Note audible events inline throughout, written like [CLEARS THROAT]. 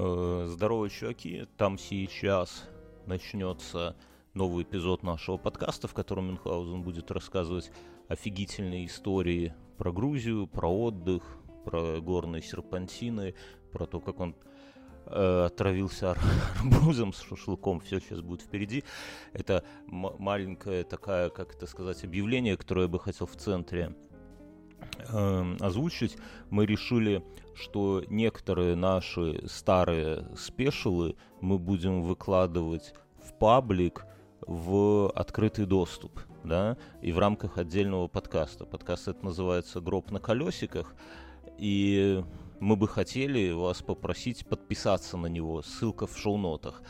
Э, здорово, чуваки. Там сейчас начнется новый эпизод нашего подкаста, в котором Мюнхгаузен будет рассказывать офигительные истории про Грузию, про отдых, про горные серпантины, про то, как он э, отравился арбузом с шашлыком, все сейчас будет впереди. Это маленькое такая, как это сказать, объявление, которое я бы хотел в центре э, озвучить. Мы решили, что некоторые наши старые спешилы мы будем выкладывать в паблик в открытый доступ, да, и в рамках отдельного подкаста. Подкаст это называется «Гроб на колесиках», и мы бы хотели вас попросить подписаться на него. Ссылка в шоу-нотах.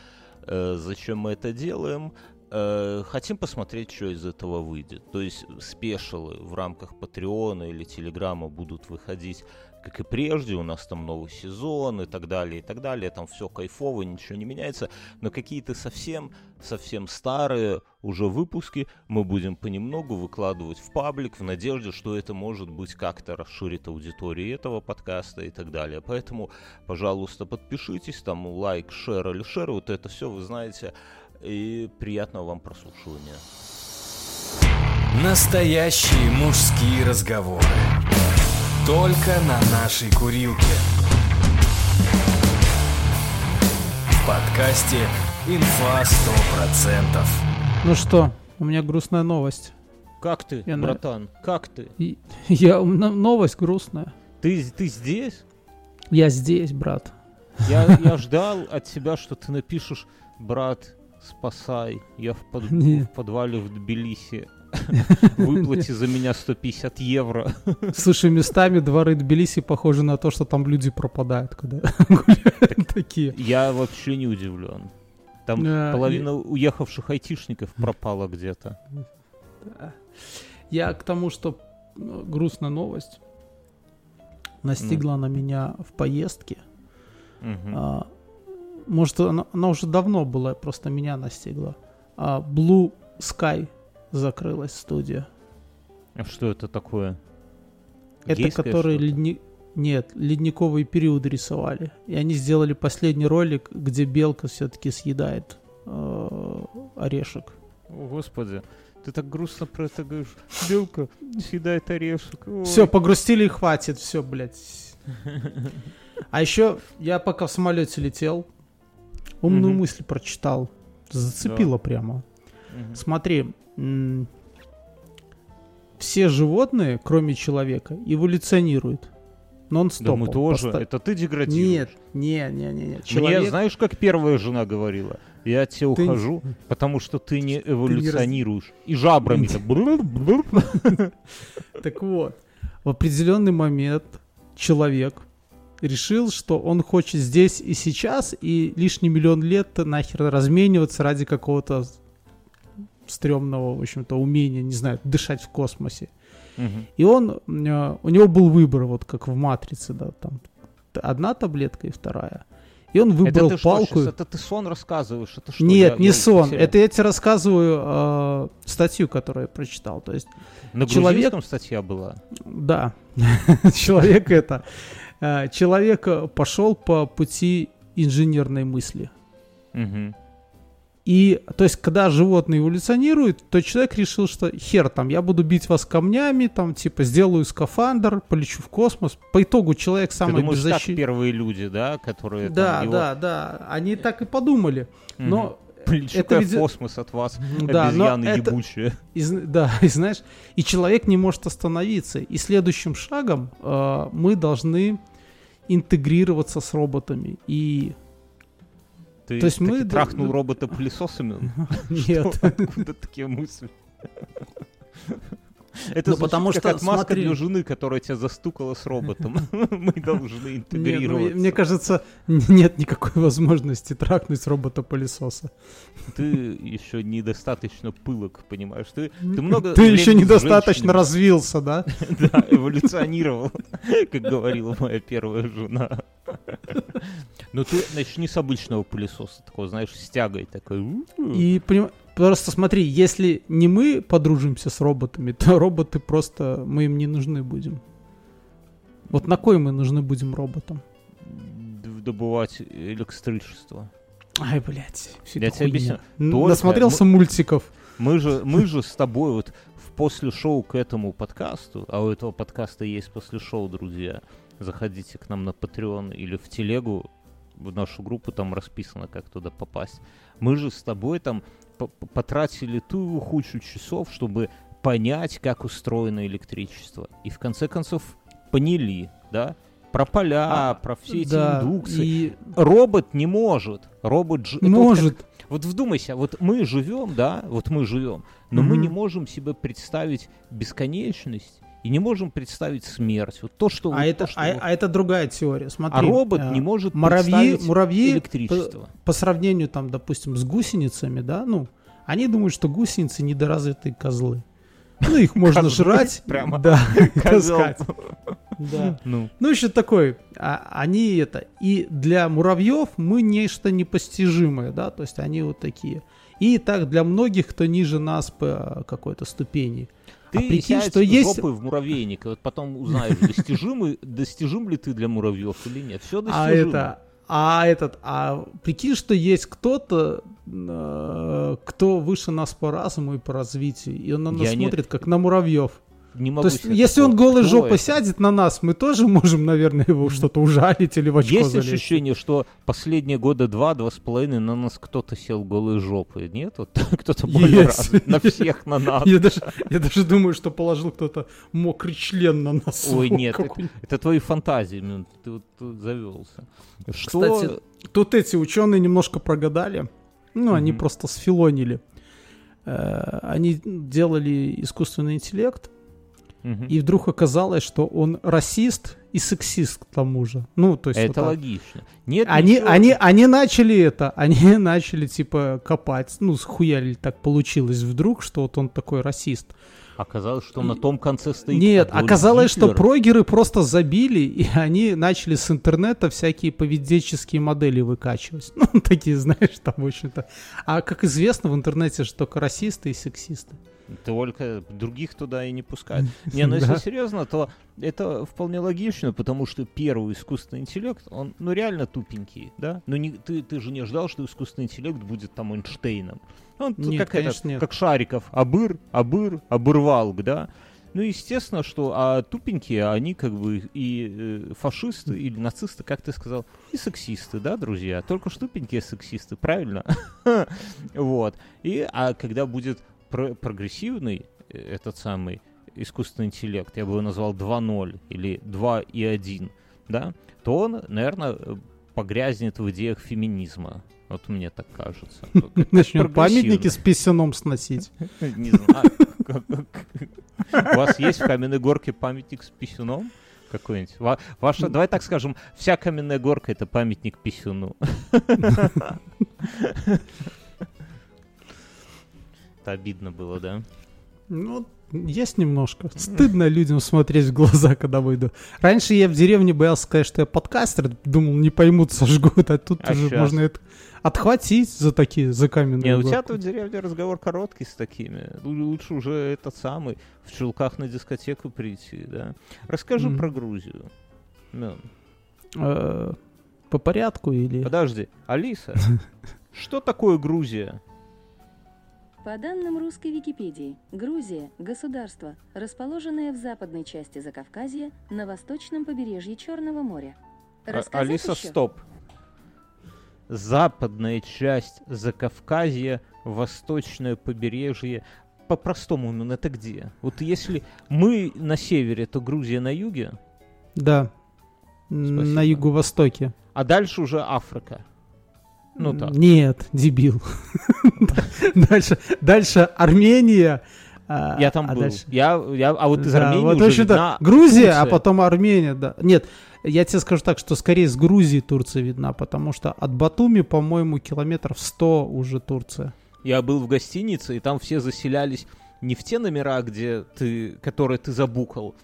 Э, зачем мы это делаем? Э, хотим посмотреть, что из этого выйдет. То есть спешилы в рамках Патреона или Телеграма будут выходить как и прежде, у нас там новый сезон и так далее, и так далее, там все кайфово, ничего не меняется, но какие-то совсем, совсем старые уже выпуски мы будем понемногу выкладывать в паблик в надежде, что это может быть как-то расширит аудиторию этого подкаста и так далее. Поэтому, пожалуйста, подпишитесь, там лайк, шер или шер, вот это все вы знаете, и приятного вам прослушивания. Настоящие мужские разговоры. Только на нашей курилке. В подкасте «Инфа 100%». Ну что, у меня грустная новость. Как ты, я братан? На... Как ты? [LAUGHS] Я, новость грустная. Ты, ты здесь? Я здесь, брат. Я, я [LAUGHS] ждал от тебя, что ты напишешь, брат, спасай, я в, под... в подвале в Тбилиси [LAUGHS] Выплати за меня 150 евро. Слушай, местами дворы Тбилиси похожи на то, что там люди пропадают, когда [LAUGHS] гуляют такие. Я вообще не удивлен. Там половина уехавших айтишников пропала где-то. Я к тому, что ну, грустная новость настигла на меня в поездке. А, может, она, она уже давно была, просто меня настигла. А, Blue Sky закрылась студия. А что это такое? Это Гейское которые ледни... Нет, ледниковый период рисовали. И они сделали последний ролик, где белка все-таки съедает э, орешек. О, господи, ты так грустно про это говоришь. Белка съедает орешек. Все, погрустили и хватит. Все, блядь. [LAUGHS] А еще я пока в самолете летел, умную мысль прочитал. Зацепило прямо. Смотри, все животные, кроме человека, эволюционируют. Нон-стоп. Да мы тоже. Поста... Это ты деградируешь. Нет, не, не, не, не. Человек... Мне знаешь, как первая жена говорила? Я от тебя ты... ухожу, потому что ты не эволюционируешь. И жабрами Так вот, в определенный момент человек решил, что он хочет здесь и сейчас, и лишний миллион лет нахер размениваться ради какого-то стрёмного, в общем-то, умения, не знаю, дышать в космосе. Угу. И он, э, у него был выбор, вот как в «Матрице», да, там одна таблетка и вторая. И он выбрал это ты палку. Что, это ты сон рассказываешь? Это что? Нет, я, не я сон. Это я тебе рассказываю э, статью, которую я прочитал. То есть на человек... статья была. Да, [LAUGHS] человек это человек пошел по пути инженерной мысли. Угу. И, то есть, когда животное эволюционирует, то человек решил, что хер там, я буду бить вас камнями, там, типа, сделаю скафандр, полечу в космос. По итогу человек самый Ты думаешь, беззащит... первые люди, да, которые... Да, там, его... да, да, они так и подумали. Но Полечу это в космос от вас, да, обезьяны но ебучие. И, да, [LAUGHS] и знаешь, и человек не может остановиться. И следующим шагом э, мы должны интегрироваться с роботами. И ты, То есть мы трахнул робота пылесосами? [LAUGHS] Нет. [LAUGHS] Откуда такие мысли? Это ну, потому как что отмазка смотри... для жены, которая тебя застукала с роботом. [LAUGHS] [LAUGHS] Мы должны интегрироваться. Ну, мне кажется, нет никакой возможности трахнуть робота-пылесоса. [LAUGHS] Ты еще недостаточно пылок, понимаешь? Ты, ты много Ты еще недостаточно развился, да? Да, эволюционировал, как говорила моя первая жена. Ну ты начни с обычного пылесоса, такого, знаешь, с тягой такой. И Просто смотри, если не мы подружимся с роботами, [LAUGHS] то роботы просто, мы им не нужны будем. Вот на кой мы нужны будем роботам? добывать электричество? Ай, блядь, всё Я тебе объясню. Только Насмотрелся мультиков. Мы же, мы же с тобой вот в после шоу к этому подкасту, а у этого подкаста есть после шоу, друзья, заходите к нам на Patreon или в телегу, в нашу группу, там расписано, как туда попасть. Мы же с тобой там потратили ту кучу часов, чтобы понять, как устроено электричество. И в конце концов поняли, да, про поля, А, про все эти Да, индукции. и Робот не может. Робот ж... это вот как- может. вот вдумайся, вот мы живем, да, вот мы живем, но мы Мгм. не можем себе представить бесконечность и не можем представить смерть. Вот то, что... А вот это, то, что а, вот- а это другая теория. Смотри. А робот э, не может муравьи, представить муравьи электричество. по сравнению, там, допустим, с гусеницами, да, ну, они думают, что гусеницы недоразвитые козлы. Ну, их [LAUGHS] можно жрать. [LAUGHS] прямо. Да, [LAUGHS] таскать. Да. Ну, Ну, еще такой, а, они это, и для муравьев мы нечто непостижимое, да, то есть они вот такие. И так для многих, кто ниже нас по какой-то ступени. Ты А прикинь, что есть- жопой в муравейник, и вот потом узнаешь, достижимый, достижим ли ты для муравьев или нет. Все достижимо. А это, а этот, а прикинь, что есть кто-то, э, кто выше нас по разуму и по развитию, и он на нас Я не- смотрит как на муравьев. Не То могу есть, себе если он голой жопой это. сядет на нас, мы тоже можем, наверное, его что-то ужалить или в очко Есть залезть. ощущение, что последние года два, два с половиной на нас кто-то сел голой жопой? Нет? Вот [LAUGHS] кто-то более Есть. развит. На всех на [LAUGHS] нас. Я даже, я даже думаю, что положил кто-то мокрый член на нас. Ой, [LAUGHS] нет, это, это твои фантазии, Мин, ты вот тут завелся. Что? Кстати, тут эти ученые немножко прогадали. Ну, они просто сфилонили. Э, Они делали искусственный интеллект, И вдруг оказалось, что он расист и сексист к тому же. Ну, то есть вот это так. логично. Нет, Они, ничего- они, они начали это, [LAUGHS] они начали типа копать, ну, схуяли так получилось вдруг, что вот он такой расист. Оказалось, что на том конце стоит Нет, оказалось, что Гитлер. прогеры просто забили, и они начали с интернета всякие поведенческие модели выкачивать. [LAUGHS] Ну, такие, знаешь, там, в общем-то. А как известно, в интернете же только расисты и сексисты. Только других туда и не пускают. [LAUGHS] Не, ну если серьезно, то это вполне логично, потому что первый искусственный интеллект, он ну реально тупенький, да? Ну не, ты, ты же не ждал, что искусственный интеллект будет там Эйнштейном. Он Нет, как, этот, конечно, нет. как Шариков, абыр, абыр, обырвалг, да? Ну, естественно, что а тупенькие, они как бы и э, фашисты или нацисты, как ты сказал, и сексисты, да, друзья? Только что тупенькие сексисты, правильно? [LAUGHS] Вот. И, а когда будет про- прогрессивный э, этот самый искусственный интеллект, я бы его назвал 2.0 или 2.1, да, то он, наверное, погрязнет в идеях феминизма. Вот мне так кажется. [LAUGHS] Начнем памятники с писюном сносить. [LAUGHS] Не знаю. У вас есть в Каменной Горке памятник с писюном? Какой-нибудь? Ва- Ваша, давай так скажем, вся Каменная Горка — это памятник писюну. [LAUGHS] Это обидно было, да? Ну, есть немножко. Стыдно людям смотреть в глаза, когда выйду. Раньше я в деревне боялся сказать, что я подкастер. Думал, не поймут, сожгут. А тут А уже щас? можно это отхватить за такие, за каменные Не, у тебя горку. тут в деревне разговор короткий с такими. Лу- Лучше уже этот самый в чулках на дискотеку прийти, да? Расскажи про Грузию. Мён. Э, По порядку или... Подожди, Алиса, [LAUGHS] что такое Грузия? По данным русской Википедии, Грузия – государство, расположенное в западной части Закавказья на восточном побережье Черного моря. А- Рассказать Алиса, ещё? стоп. Западная часть Закавказья, восточное побережье. По-простому, ну это где? Вот если мы на севере, то Грузия на юге, Да. Спасибо. На юго-востоке. а дальше уже Африка. Ну так. Нет, дебил. [LAUGHS] Дальше, дальше Армения. а, Я там а был. дальше- Я, я, а вот из Да, Армении вот, уже видна Грузия, а потом Армения, да. Нет, я тебе скажу так, что скорее с Грузии Турция видна, потому что от Батуми, по-моему, километров 100 уже Турция. Я был в гостинице, и там все заселялись не в те номера, где ты, которые ты забукал,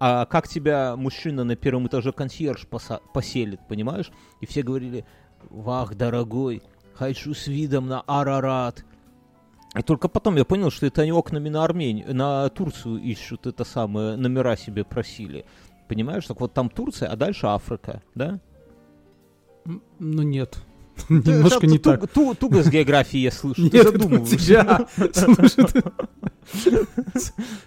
а как тебя мужчина на первом этаже консьерж поса- поселит, понимаешь? И все говорили, вах, дорогой, хочу с видом на Арарат. И только потом я понял, что это они окнами на Армению, на Турцию ищут это самое, номера себе просили. Понимаешь? Так вот там Турция, а дальше Африка, да? Ну нет. [LAUGHS] Немножко не так. ту- Туго с географией, я слышу. Ты задумываешься. [LAUGHS]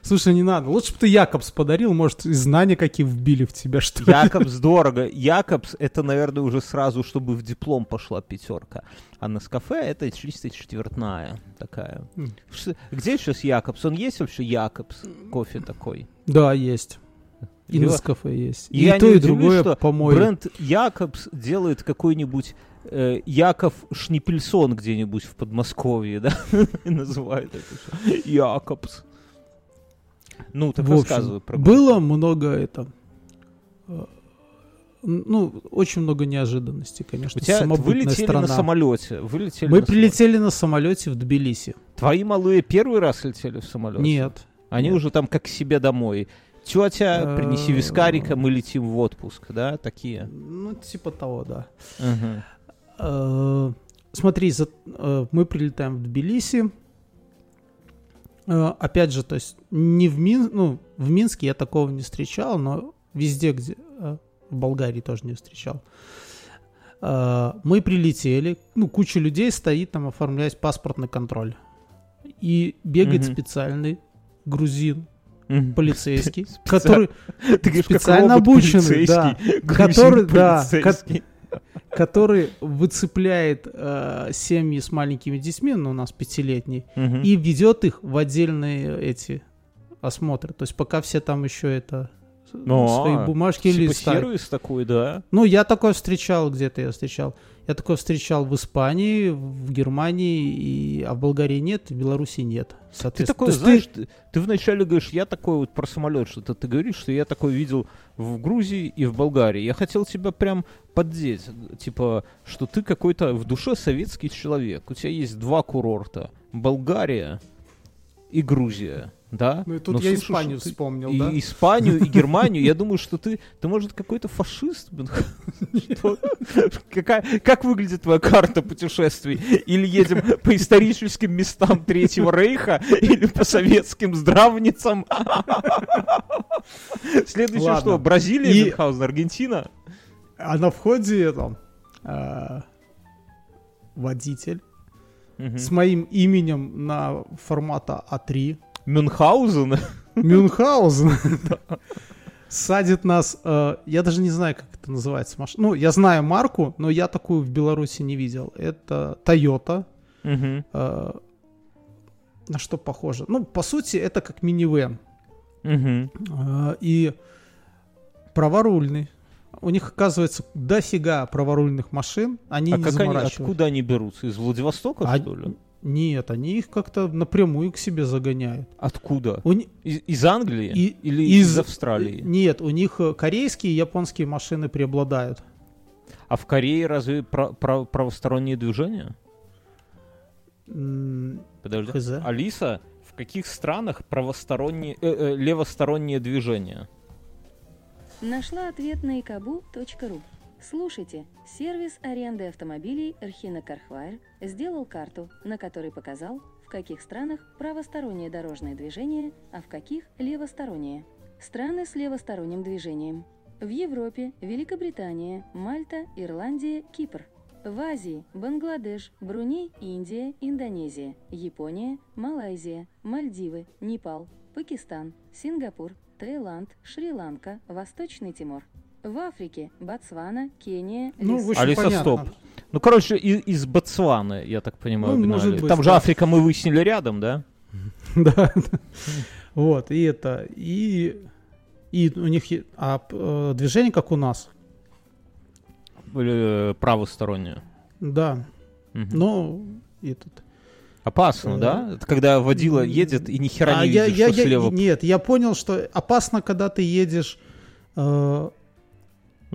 Слушай, не надо. Лучше бы ты Якобс подарил, может, знания какие вбили в тебя, что ли. Якобс дорого. Якобс это, наверное, уже сразу, чтобы в диплом пошла пятерка. А на кафе это чисто четвертная такая. Где сейчас Якобс? Он есть вообще Якобс? Кофе такой. Да, есть. И на кафе есть. Я И то, не и удивлюсь, другое, что по-моему. Бренд Якобс делает какой-нибудь э, Яков Шнипельсон где-нибудь в Подмосковье, [LAUGHS] да? И называет это Якобс. Ну, так В общем, рассказывай про было много это... э, Ну, очень много неожиданностей, конечно. У тебя вылетели страна. на самолете. Вылетели Мы на прилетели на самолете в Тбилиси. самолете. Твои малые первый раз летели в самолете? Нет. Они Нет. уже там как к себе домой. Тетя, принеси Э, вискарика, мы летим в отпуск, да, такие. Ну, типа того, да. Э, Смотри, за- э, мы прилетаем в Тбилиси. Опять же, то есть не в Мин, ну в Минске я такого не встречал, но везде, где в Болгарии тоже не встречал. Мы прилетели, ну куча людей стоит там оформлять паспортный контроль, и бегает Мгм. специальный грузин Мгм. полицейский, который [LAUGHS] специально обученный, да, который- да, который выцепляет э, семьи с маленькими детьми, ну, у нас пятилетний, Мгм. и ведет их в отдельные эти осмотры. То есть пока все там еще это Ну, свои а, бумажки Типа листают. такой, да? Ну, я такое встречал, где-то я встречал. Я такое встречал в Испании, в Германии, и... а в Болгарии нет, в Беларуси нет. Ты Соответственно, такой, то есть знаешь, ты, ты вначале говоришь, я такой вот про самолет, что-то ты говоришь, что я такой видел в Грузии и в Болгарии. Я хотел тебя прям поддеть, типа, что ты какой-то в душе советский человек. У тебя есть два курорта, Болгария и Грузия, да? Ну и тут Но я слушай, Испанию ты- вспомнил, и да? Испанию, и Германию. Я думаю, что ты, ты может, какой-то фашист? Какая- Как выглядит твоя карта путешествий? Или едем по историческим местам Третьего Рейха, или по советским здравницам? Следующее что? Бразилия, Мюнхгаузен, Аргентина? А на входе там э, водитель с моим именем на формата А3. Мюнхгаузен? Мюнхгаузен [LAUGHS] садит нас, э, я даже не знаю, как это называется машина. Ну, я знаю марку, но я такую в Беларуси не видел. Это Toyota. Э, на что похоже? Ну, по сути, это как минивэн. Э, и праворульный. У них, оказывается, дофига праворульных машин. Они А не как они, откуда они берутся? Из Владивостока, А- что ли? Нет, они их как-то напрямую к себе загоняют. Откуда? У Из, из Англии? И- Или из- из Австралии? Нет, у них э, корейские и японские машины преобладают. А в Корее разве пра- пра- правосторонние движения? М, Подожди. Хз. Алиса, в каких странах правосторонние, э, э, левосторонние движения? Нашла ответ на икабу.ру. Слушайте, сервис аренды автомобилей Рхина Кархвайр сделал карту, на которой показал, в каких странах правостороннее дорожное движение, а в каких левостороннее. Страны с левосторонним движением. В Европе – Великобритания, Мальта, Ирландия, Кипр. В Азии – Бангладеш, Бруней, Индия, Индонезия, Япония, Малайзия, Мальдивы, Непал, Пакистан, Сингапур, Таиланд, Шри-Ланка, Восточный Тимор. В Африке – Ботсвана, Кения, Ну, в общем, Алиса, понятно. стоп. Ну, короче, и- из Ботсваны, я так понимаю, Ну, может быть, Там же да. Африка мы выяснили рядом, [LAUGHS] да? Да. Вот, и это, и, и у них е- а, п- э, движение как у нас. Или э, правосторонние? Да, Мгм. но этот. Опасно, э, да? Это когда водила едет и ни хера А не я, видишь, я, что я- слева. нет, я понял, что опасно, когда ты едешь, э,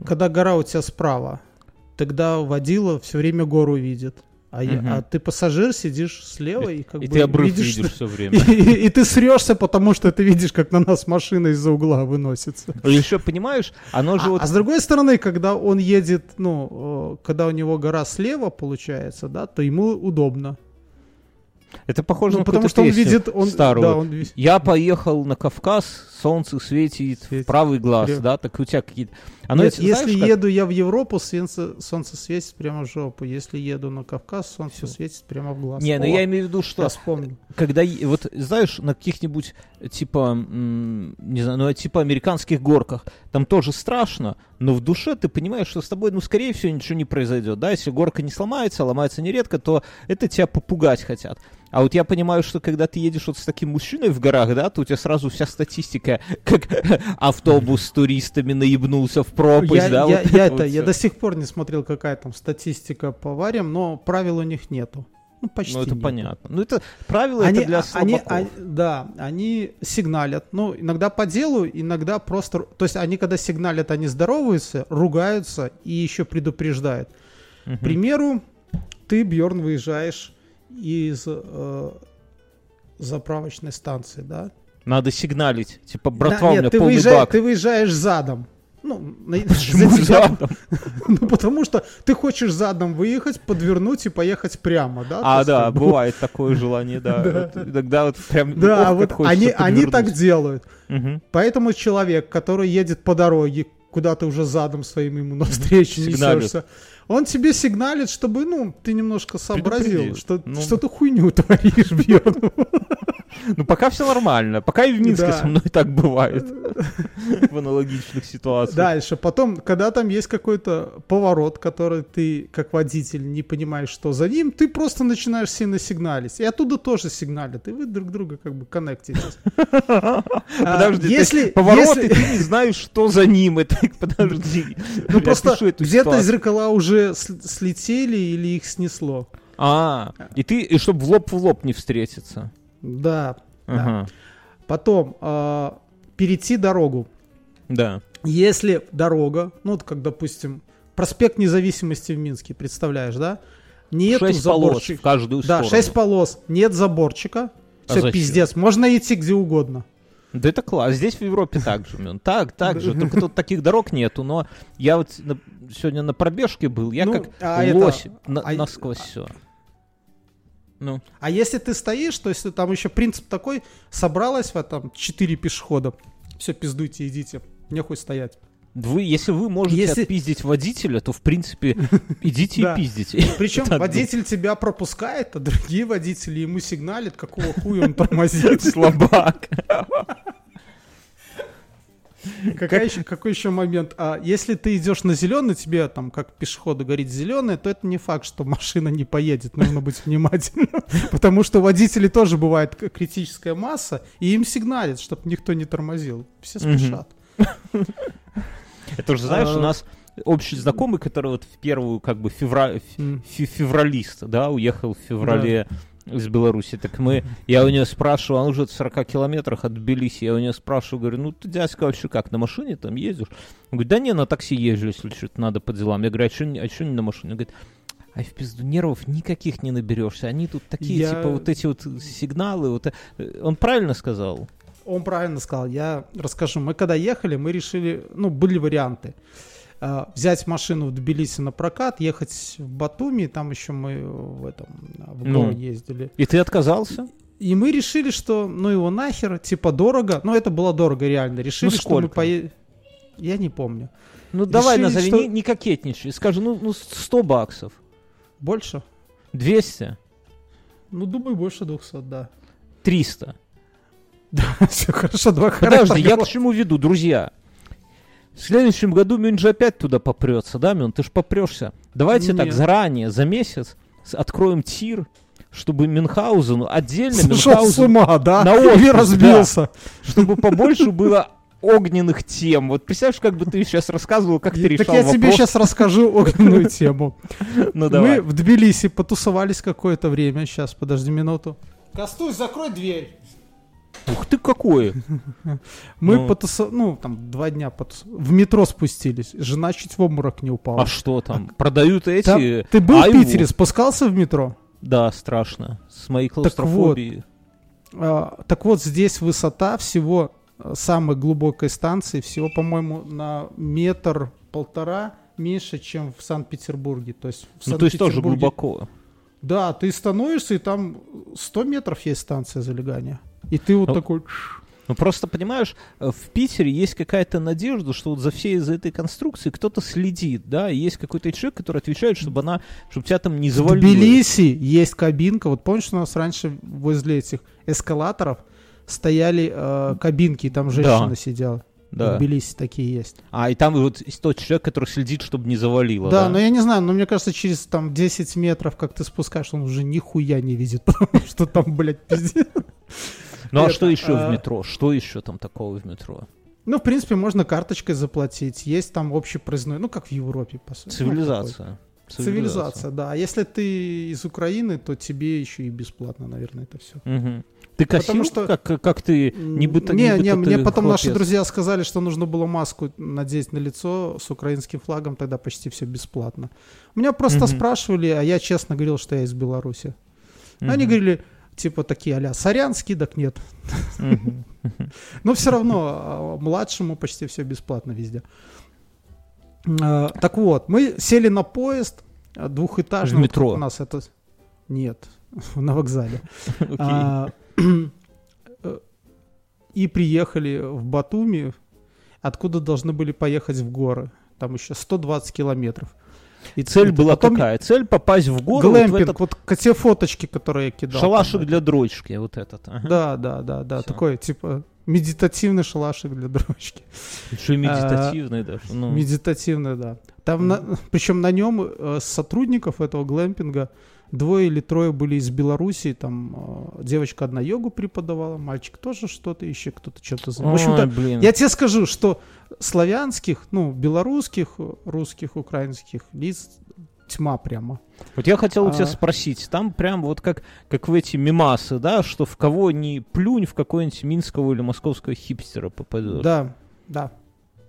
когда гора у тебя справа. Тогда водила все время гору видит. А, я- Мгм. а ты пассажир сидишь слева и как И бы ты обрыв видишь, видишь все [LAUGHS] время. И, и ты срешься, потому что ты видишь, как на нас машина из-за угла выносится. Еще понимаешь, оно же А, вот... а с другой стороны, когда он едет, ну, э, когда у него гора слева получается, да, то ему удобно. Это похоже Ну, на потому что он видит... Он, старую. Да, он Я поехал на Кавказ, солнце светит в Светит. правый глаз, Прям. да, так у тебя какие-то... Оно Нет, эти, знаешь, если как- еду я в Европу, солнце, солнце светит прямо в жопу. Если еду на Кавказ, солнце светит прямо в глаз. Не, ну О, я имею в виду, что я вспомнил. когда, вот знаешь, на каких-нибудь, типа, не знаю, ну, типа американских горках, там тоже страшно, но в душе ты понимаешь, что с тобой, ну, скорее всего, ничего не произойдет, да, если горка не сломается, а ломается нередко, то это тебя попугать хотят. А вот я понимаю, что когда ты едешь вот с таким мужчиной в горах, да, то у тебя сразу вся статистика, [LAUGHS] как автобус с туристами наебнулся в пропасть, я, да, я, вот я это это, вот я до сих пор не смотрел, какая там статистика по авариям, но правил у них нету. Ну, почти Ну, это нету. понятно. Ну, это правило Они, это для а- они, слабаков. а- да, они сигналят. Ну, иногда по делу, иногда просто... То есть они, когда сигналят, они здороваются, ругаются и еще предупреждают. Мгм. К примеру, ты, Бьорн, выезжаешь из э, заправочной станции, да? Надо сигналить. Типа, Да, братва, у нет, меня ты, полный выезжаешь, бак. ты выезжаешь задом. Ну, [LAUGHS] Почему за тебя- задом? [LAUGHS] ну, потому что ты хочешь задом выехать, подвернуть и поехать прямо, да? А, есть, да, бы, бывает такое желание, да. [LAUGHS] Да. Вот Иногда вот прям Да, вот они, они так делают. Поэтому человек, который едет по дороге, куда ты уже задом своим ему навстречу несешься, он тебе сигналит, чтобы, ну, ты немножко сообразил, что, Ну. что ты хуйню творишь, Бьерн. Ну, пока все нормально. Пока и в Минске Да. со мной так бывает. [LAUGHS] В аналогичных ситуациях. Дальше, потом, когда там есть какой-то поворот, который ты, как водитель, не понимаешь, что за ним, ты просто начинаешь сильно сигналить. И оттуда тоже сигналят, и вы друг друга как бы коннектитесь. [LAUGHS] А, Подожди, если, ты поворот, и ты не знаешь, что за ним. Это, подожди. ну просто где-то зеркала уже с- слетели или их снесло. А, и ты, и чтобы в лоб в лоб не встретиться. Да. да. Ага. Потом а, перейти дорогу. Да. Если дорога, ну вот как, допустим, проспект независимости в Минске, представляешь, да? Нету Шесть полос заборчика. в каждую Да, сторону. 6 полос, нет заборчика. А Все, зачем? пиздец. Можно идти где угодно. Да это класс. Здесь в Европе так же. Так, так же. Только тут таких дорог нету. Но я вот сегодня на пробежке был. Я Ну, как а это- лось на- а- насквозь все. Ну, А если ты стоишь, то есть там еще принцип такой, собралось в этом 4 пешехода. Все, пиздуйте, идите. Нехуй стоять. Вы, если вы можете Если- отпиздить водителя, то, в принципе, [LAUGHS] идите и пиздите. [LAUGHS] Причем водитель тебя пропускает, а другие водители ему сигналят, какого хуя он тормозит. [LAUGHS] Слабак. Какая еще- какой еще момент? А если ты идешь на зеленый, тебе там как пешеходу горит зеленый, то это не факт, что машина не поедет. Нужно быть внимательным. Потому что у водителей тоже бывает критическая масса, и им сигналят, чтобы никто не тормозил. Все спешат. [LAUGHS] Это же, знаешь, у А. нас общий знакомый, который вот в первую, как бы, февра... Февралист, да, уехал в феврале из Беларуси. Так мы, я у нее спрашиваю, он уже в 40 километрах от Тбилиси, я у нее спрашиваю, говорю, ну ты, дядька, вообще как, на машине там ездишь? Он говорит, да не, на такси езжу, если что-то надо по делам. Я говорю, а что а чё не на машине? Он говорит, а в пизду нервов никаких не наберешься. Они тут такие, Я- типа, вот эти вот сигналы. Вот, э, он правильно сказал? Он правильно сказал. Я расскажу. Мы когда ехали, мы решили, ну, были варианты. А, взять машину в Тбилиси на прокат, ехать в Батуми, там еще мы в этом, в Ну. гору ездили. И ты отказался? И мы решили, что ну его нахер, типа дорого. Ну это было дорого реально. Решили, Ну, что мы сколько? поедем. Я не помню. Ну давай Решили, назови, что- не, не кокетничай. Скажи, ну, ну 100 баксов. Больше? 200? Ну, думаю, больше 200, да. 300? [LAUGHS] Все хорошо, два Подожди, я к чему веду, друзья? В следующем году Мюнджи опять туда попрется, да, Мюн? Ты ж попрешься. Давайте так Нет. заранее, за месяц, с- откроем тир, чтобы Мюнхгаузену, отдельно Сошел с Мюнхгаузен, ума, да? на отпуск, разбился. чтобы побольше было огненных тем. Вот представляешь, как бы ты сейчас рассказывал, как ты Так решал я тебе вопрос. сейчас расскажу огненную [LAUGHS] тему. Ну давай. Мы в Тбилиси потусовались какое-то время. Сейчас, подожди минуту. Костусь, закрой дверь. Ух ты какой! [LAUGHS] Мы Ну. потусовались, ну, там, два дня потус... в метро спустились. Жена чуть в обморок не упала. А что там? Продают Там- эти... Ты был айву? в Питере, спускался в метро? Да, страшно. С моей вот. клаустрофобией. А, так вот, здесь высота всего э, самой глубокой станции, всего, по-моему, на метр полтора меньше, чем в Санкт-Петербурге. То есть в Ну, то есть тоже Санкт-Петербурге- глубоко. Да, ты становишься, и там 100 метров есть станция залегания. И ты вот Ну, такой... Ну просто, понимаешь, э, в Питере есть какая-то надежда, что вот за всей из этой конструкции кто-то следит, да, и есть какой-то человек, который отвечает, чтобы она, чтобы тебя там не В завалило. Тбилиси есть кабинка. Вот помнишь, у нас раньше возле этих эскалаторов стояли э, кабинки, и там женщина Да. сидела. В Да. Тбилиси такие есть. А, и там вот тот человек, который следит, чтобы не завалило, Да, да? но я не знаю, но мне кажется, через там 10 метров, как ты спускаешь, он уже нихуя не видит, [LAUGHS] потому что там, блядь, пиздец. Ну а что еще а- в метро? Что еще там такого в метро? Ну, в принципе, можно карточкой заплатить. Есть там общий проездной, ну, как в Европе, по сути. Ну. Цивилизация. Цивилизация, да. А если ты из Украины, то тебе еще и бесплатно, наверное, это все. Ты косил, Потому что- как, как ты, не быто, не, не не, мне потом наши хлопец. друзья сказали, что нужно было маску надеть на лицо с украинским флагом, тогда почти все бесплатно. Меня просто Мгм. спрашивали, а я честно говорил, что я из Беларуси. Мгм. Они говорили, типа такие, а-ля, сорян, скидок нет. [LAUGHS] Но все равно а, младшему почти все бесплатно везде. А, Так вот, мы сели на поезд а, двухэтажный. В метро? У нас это... Нет, [LAUGHS] на вокзале. [LAUGHS] [CLEARS THROAT] И приехали в Батуми, откуда должны были поехать в горы. Там еще 120 километров. И Цель была потом какая? Цель попасть в гору, вот Глэмпинг, этот вот те фоточки, которые я кидал. шалашик там, для дрочки, вот этот. ага. Да, да, да, да. Всё. Такой, типа, медитативный шалашик для дрочки. Еще и медитативный даже. ну. Медитативный, да. Там, причем на нем э, сотрудников этого глэмпинга двое или трое были из Белоруссии. Там э, девочка одна йогу преподавала, мальчик тоже что-то, еще кто-то что-то занимался. В общем-то, я тебе скажу, что славянских, ну, белорусских, русских, украинских лиц тьма прямо. Вот я хотел у тебя А. спросить, там прям вот как, как в эти мимасы, да, что в кого ни плюнь, в какого-нибудь минского или московского хипстера попадешь. Да, да.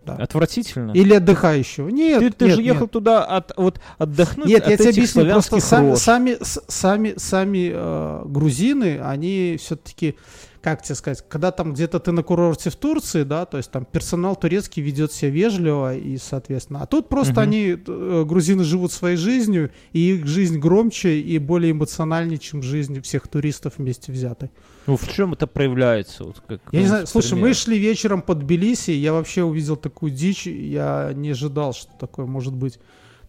Отвратительно. Или отдыхающего. Нет, ты ты нет, же ехал нет. туда от, вот, отдохнуть Нет, от я тебе объясню, просто славянских сами, сами, сами э, грузины, они все-таки, как тебе сказать, когда там где-то ты на курорте в Турции, да, то есть там персонал турецкий ведет себя вежливо и, соответственно, а тут просто Мгм. они, э, грузины, живут своей жизнью, и их жизнь громче и более эмоциональнее, чем жизнь всех туристов вместе взятой. Ну, в чем это проявляется? Вот, как, Я не знаю, какой-нибудь слушай, мы шли вечером под Тбилиси, я вообще увидел такую дичь, я не ожидал, что такое может быть.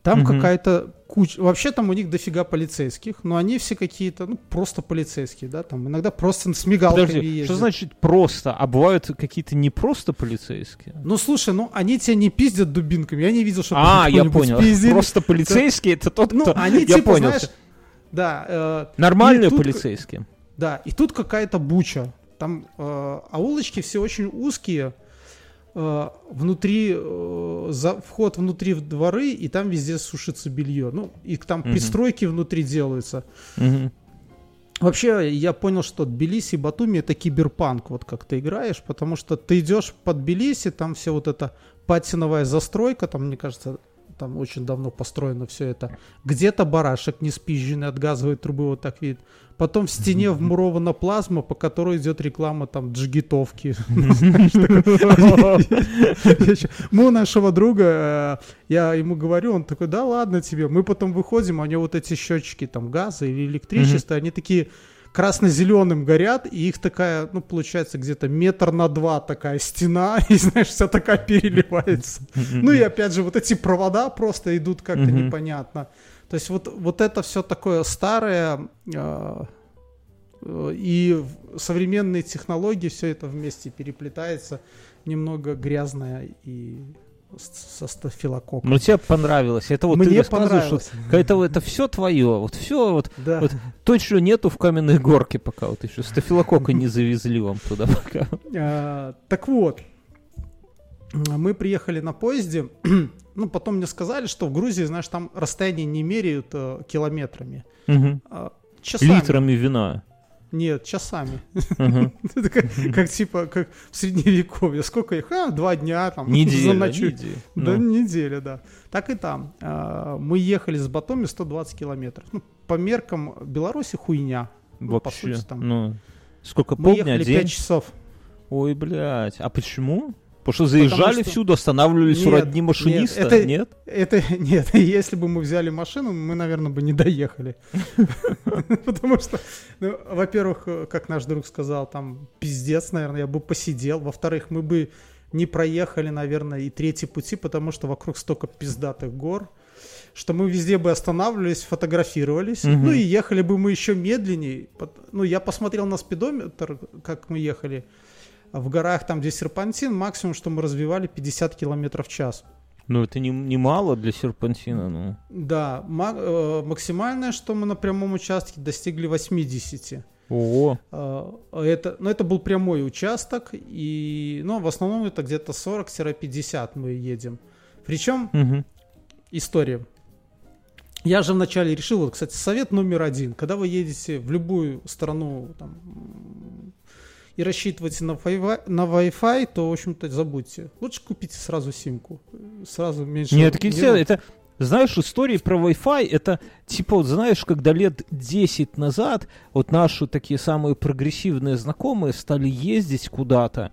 Там Мгм. какая-то куча... Вообще там у них дофига полицейских, но они все какие-то, ну, просто полицейские, да, там иногда просто с мигалками Подожди, ездят. что значит просто? А бывают какие-то не просто полицейские? Ну, слушай, ну, они тебя не пиздят дубинками, я не видел, что А, я понял. пиздили. Просто полицейские это тот, Ну, кто... они я типа, понял. знаешь, да, э, Нормальные тут- полицейские. Да, и тут какая-то буча. Там э, а улочки все очень узкие. Э, внутри э, за, вход внутри в дворы, и там везде сушится белье. Ну, и там Мгм. пристройки внутри делаются. Мгм. Вообще, я понял, что Тбилиси и Батуми это киберпанк, вот как ты играешь, потому что ты идешь под Тбилиси, там все вот эта патиновая застройка, там, мне кажется, там очень давно построено все это. Где-то барашек не спизженный от газовой трубы, вот так видит. Потом в стене [LAUGHS] вмурована плазма, по которой идет реклама там джигитовки. [LAUGHS] Мы у нашего друга, э, я ему говорю, он такой, да ладно тебе. Мы потом выходим, а у него вот эти счетчики там газа или электричества, они такие красно-зеленым горят, и их такая, ну, получается, где-то метр на два такая стена, [LAUGHS] и, знаешь, вся такая переливается. Ну и опять же, вот эти провода просто идут как-то непонятно. То есть вот, вот это все такое старое, э, э, и современные технологии, все это вместе переплетается, немного грязное и со стафилококком. Ну, тебе понравилось. Это вот ты Мне рассказываешь, понравилось. вот это, это все твое. Вот все, вот Да. вот то, чего нету в каменной горке пока. Вот еще стафилокока не завезли вам туда пока. А, так вот, мы приехали на поезде. [CLEARS THROAT] Ну, потом мне сказали, что в Грузии, знаешь, там расстояние не меряют э, километрами, а часами. Литрами вина. Нет, часами. [LAUGHS] Это как, как типа, как в средневековье. Сколько их? А, два дня там. [LAUGHS] Неделя. заночуй. неделя. Да, Ну. неделя, да. Так и там. А, Мы ехали с Батоми 120 километров. Ну, по меркам Беларуси хуйня. Ну, Вообще. сути, там. Ну, сколько, Мы полдня, ехали день? 5 часов. Ой, блядь. А почему? Потому что заезжали что- всюду, останавливались Нет, родни машиниста, нет, это- нет? Это [LAUGHS] нет, если бы мы взяли машину, мы, наверное, бы не доехали. [LAUGHS] Потому что, ну, во-первых, как наш друг сказал, там пиздец, наверное, я бы посидел. Во-вторых, мы бы не проехали, наверное, и третий пути, потому что вокруг столько пиздатых гор, что мы везде бы останавливались, фотографировались, ну и ехали бы мы еще медленнее. Ну, я посмотрел на спидометр, как мы ехали. В горах, там, где серпантин, максимум, что мы развивали 50 километров в час. Ну, это не, не мало для серпантина, ну. Да, э, максимальное, что мы на прямом участке достигли 80. Ого. Э, Это, ну, это был прямой участок, и, ну, в основном это где-то 40-50 мы едем. Причем Мгм. история. Я же вначале решил, вот, кстати, совет номер один. Когда вы едете в любую страну там, и рассчитываете на Wi-Fi, на Wi-Fi, то, в общем-то, забудьте. Лучше купите сразу симку. Сразу меньше... Нет, такие все, это, знаешь, истории про Wi-Fi, это типа, вот знаешь, когда лет 10 назад вот наши такие самые прогрессивные знакомые стали ездить куда-то,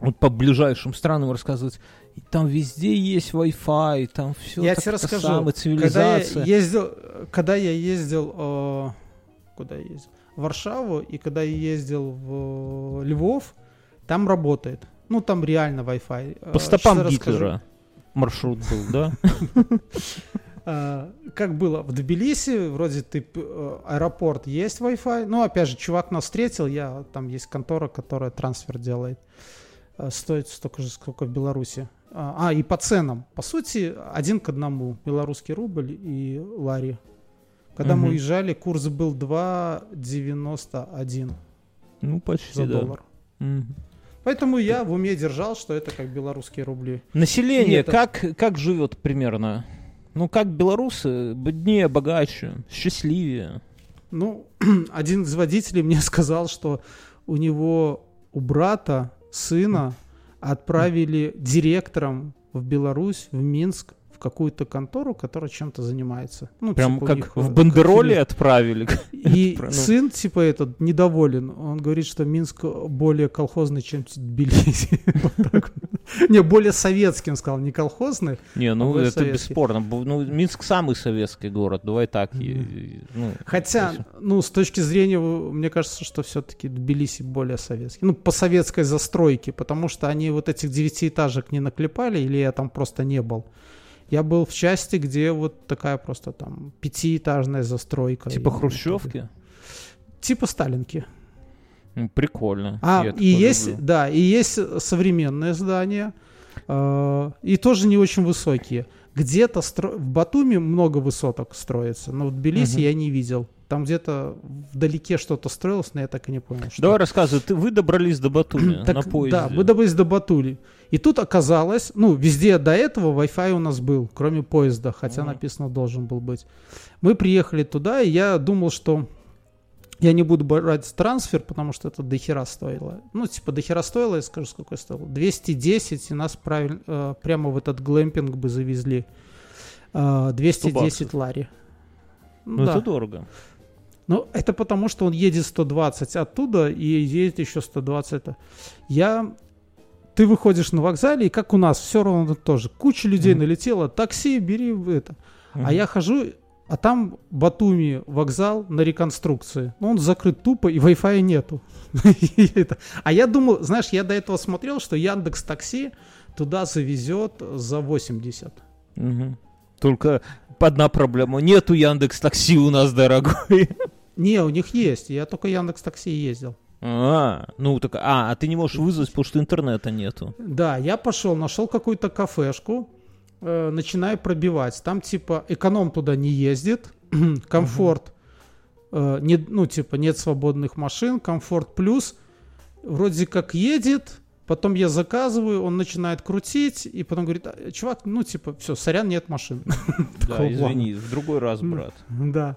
вот по ближайшим странам рассказывать, и там везде есть Wi-Fi, там все Я тебе расскажу. самая Когда я цивилизация. ездил, когда я ездил, э, куда я ездил? Варшаву, и когда я ездил в Львов, там работает. Ну, там реально Wi-Fi. Э, По стопам. Гитлера маршрут был, да? [LAUGHS] Э, Как было в Тбилиси, вроде ты э, аэропорт есть Wi-Fi. Ну, опять же, чувак нас встретил, я там есть контора, которая трансфер делает. Э, Стоит столько же, сколько в Беларуси. А, а, и по ценам. По сути, один к одному. Белорусский рубль и лари. Когда мы Мгм. уезжали, курс был 2,91 Ну, почти, за да. доллар. Мгм. Поэтому я в уме держал, что это как белорусские рубли. Население Нет, как, как живет примерно? Ну, как белорусы, беднее, богаче, счастливее. Ну, [CLEARS THROAT] один из водителей мне [LAUGHS] сказал, что у него, у брата, сына отправили директором в Беларусь, в Минск, какую-то контору, которая чем-то занимается. Ну, Прям типа как них, э, в как бандероле фили- отправили. И Ну. сын, типа, этот, недоволен. Он говорит, что Минск более колхозный, чем Тбилиси. [LAUGHS] Не, более советским, сказал, не колхозный. Не, ну Более это бесспорно. Ну, Минск самый советский город, давай так. ну, Хотя, ну, с точки зрения, мне кажется, что все-таки Тбилиси более советский. Ну, по советской застройке, потому что они вот этих девятиэтажек не наклепали, или я там просто не был. Я был в части, где вот такая просто там пятиэтажная застройка. Типа И- хрущевки? Типа Сталинки. Прикольно. А, Я и есть, люблю. да, и есть современные здания, э, и тоже не очень высокие. Где-то стро- в Батуми много высоток строится, но в Тбилиси Мгм. я не видел. Там где-то вдалеке что-то строилось, но я так и не понял. что. Давай рассказывай, ты, вы добрались до Батуми Так, на поезде. Да, мы добрались до Батули. И тут оказалось, ну, везде до этого Wi-Fi у нас был, кроме поезда, хотя Мгм. написано должен был быть. Мы приехали туда, и я думал, что я не буду брать трансфер, потому что это дохера стоило. Ну, типа, дохера стоило, я скажу, сколько стоило. 210, и нас правиль- э, прямо в этот глэмпинг бы завезли. Э, 210 баксов. лари. Ну, да. это дорого. Ну, это потому, что он едет 120 оттуда и едет еще 120. это. Я... Ты выходишь на вокзале, и как у нас, все равно тоже. Куча людей Мгм. налетела, такси, бери это. А Мгм. я хожу, а там Батуми вокзал на реконструкции. Ну, он закрыт тупо, и Wi-Fi нету. [LAUGHS] А я думал, знаешь, я до этого смотрел, что Яндекс Такси туда завезет за 80. Мгм. Только одна проблема. Нету Яндекс Такси у нас, дорогой. Не, у них есть. Я только Яндекс Такси ездил. А, ну так, а, а ты не можешь вызвать, потому что интернета нету. Да, я пошел, нашел какую-то кафешку, э, начинаю пробивать. Там типа эконом туда не ездит, [CLEARS THROAT] комфорт, э, не, ну типа нет свободных машин, комфорт плюс, вроде как едет, потом я заказываю, он начинает крутить, и потом говорит, «А, чувак, ну типа, все, сорян, нет машин. [LAUGHS] Да, извини, в другой раз, брат. Да,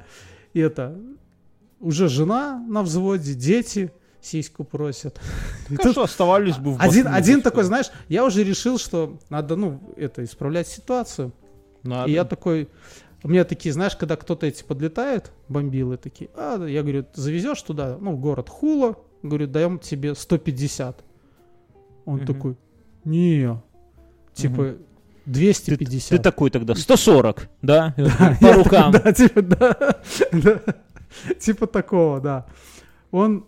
и это, уже жена на взводе, дети сиську просят. И тут- Хорошо, оставались бы в один, один так такой, знаешь, я уже решил, что надо, ну, это, исправлять ситуацию. Надо. И я такой, у меня такие, знаешь, когда кто-то эти подлетает, бомбилы такие, а, я говорю, завезешь туда, ну, в город Хула, говорю, даем тебе 150. Он Мгм. такой, Не, типа 250. Ты такой тогда, 140, да? [LAUGHS] Да, По рукам. Да, типа, да, [LAUGHS] да. Типа такого, да. Он...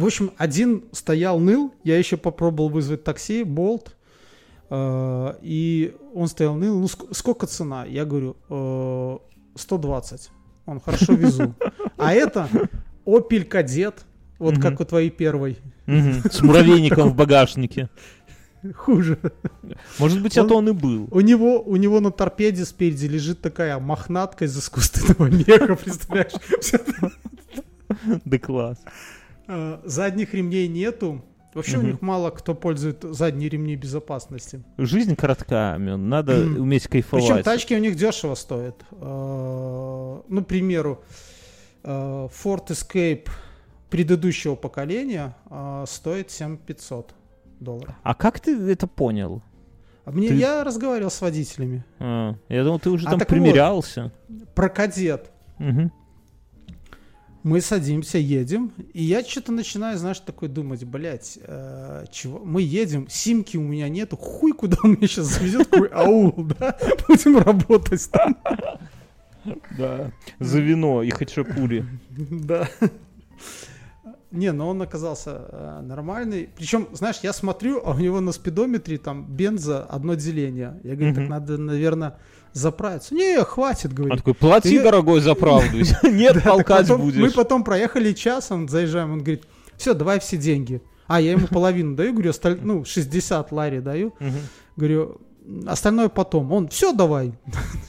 В общем, один стоял, ныл. Я еще попробовал вызвать такси, болт. э, И он стоял, ныл. Ну, ск- сколько цена? Я говорю, «Э, 120. Он, хорошо, везу. А это Opel Кадет. Вот как у твоей первой. С муравейником в багажнике. Хуже. Может быть, Он- это он и был. У него, у него на торпеде спереди лежит такая мохнатка из искусственного меха, представляешь? Да класс. А, Задних ремней нету. Вообще у Мгм. них мало кто пользует задние ремни безопасности. Жизнь коротка, Мён, надо уметь Причем кайфовать. тачки у них дешево стоят. А, Ну, к примеру, а, Ford Escape предыдущего поколения стоит 7500 долларов. А как ты это понял? А мне, Ты- Я разговаривал с водителями. А, я думал, ты уже А там примерялся. Про кадет. Мгм. Мы садимся, едем, и я что-то начинаю, знаешь, такой думать, блядь, э, чего? Мы едем, симки у меня нету, хуй куда он меня сейчас завезет, какой аул, да? Будем работать там. Да. За вино и хачапури. Да. Не, но он оказался э, нормальный. Причем, знаешь, я смотрю, а у него на спидометре там бенза одно деление. Я говорю, так Мгм. надо, наверное, заправиться. Не, хватит, Он говорит. такой, плати, Я- дорогой, за правду. Нет, [LAUGHS] толкать потом- Мы будешь. потом проехали час, он заезжаем, он говорит, все, давай все деньги. А, я ему половину даю, говорю, осталь- ну, 60 лари даю. Говорю, остальное потом. Он, все, давай.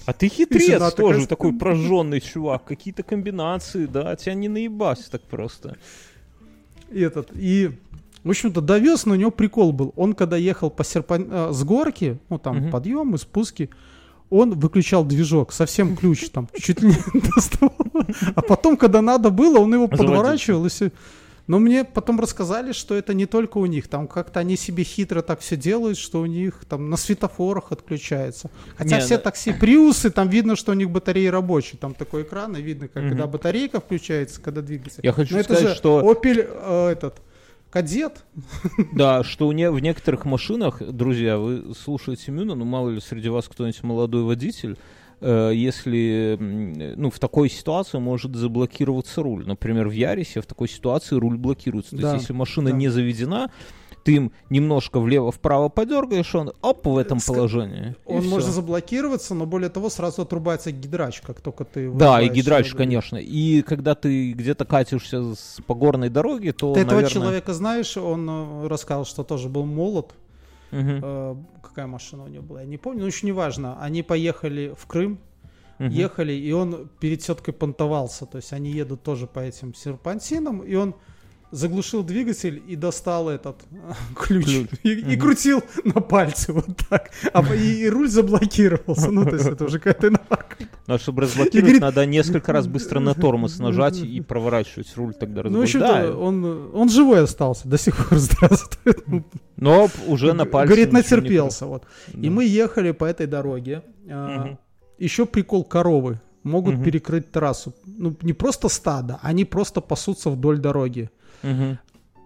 А ты [LAUGHS] хитрец жена тоже, такой прожженный чувак. Какие-то комбинации, да, тебя не наебать так просто. Этот, и, в общем-то, довез, но у него прикол был. Он, когда ехал по серпан... э, с горки, ну, там, подъемы, спуски, он выключал движок, совсем ключ там чуть ли не [LAUGHS] доставал. А потом, когда надо было, он его подворачивал. И. Но мне потом рассказали, что это не только у них. Там как-то они себе хитро так все делают, что у них там на светофорах отключается. Хотя Не, все да. такси Приусы, там видно, что у них батареи рабочие. Там такой экран, и видно, как, когда батарейка включается, когда двигается. Я хочу Но это сказать, же что- Opel э, этот кадет. Да, что у не, в некоторых машинах, друзья, вы слушаете Мюна, ну мало ли среди вас кто-нибудь молодой водитель, э, если ну, в такой ситуации может заблокироваться руль. Например, в Ярисе в такой ситуации руль блокируется. То Да, есть, если машина да. не заведена, ты им немножко влево-вправо подергаешь, он оп, в этом Ск- положении. Он может заблокироваться, но более того, сразу отрубается гидрач, как только ты Да, и гидрач, его. конечно. И когда ты где-то катишься с, по горной дороге, то, Ты этого наверное... человека знаешь, он э, рассказал, что тоже был молод. Мгм, Э, какая машина у него была, я не помню, но еще не важно. Они поехали в Крым, мгм. ехали, и он перед теткой понтовался. То есть они едут тоже по этим серпантинам, и он заглушил двигатель и достал этот э, [LAUGHS] ключ, Ключ. И, и Мгм. крутил на пальце [LAUGHS] вот так. А, и, и руль заблокировался. Ну, то есть это уже какая-то инфаркт. Ну, а чтобы И разблокировать, говорит- надо несколько раз быстро на тормоз [LAUGHS] нажать и проворачивать руль тогда Ну, в общем-то, разблокирует. он, он живой остался, до сих пор здравствует. Ну, Но уже на пальце Говорит, натерпелся. Вот. кру- И мы ехали по этой дороге. А, Мгм. Еще прикол коровы. Могут Мгм. перекрыть трассу. Ну, не просто стадо, они просто пасутся вдоль дороги. Мгм.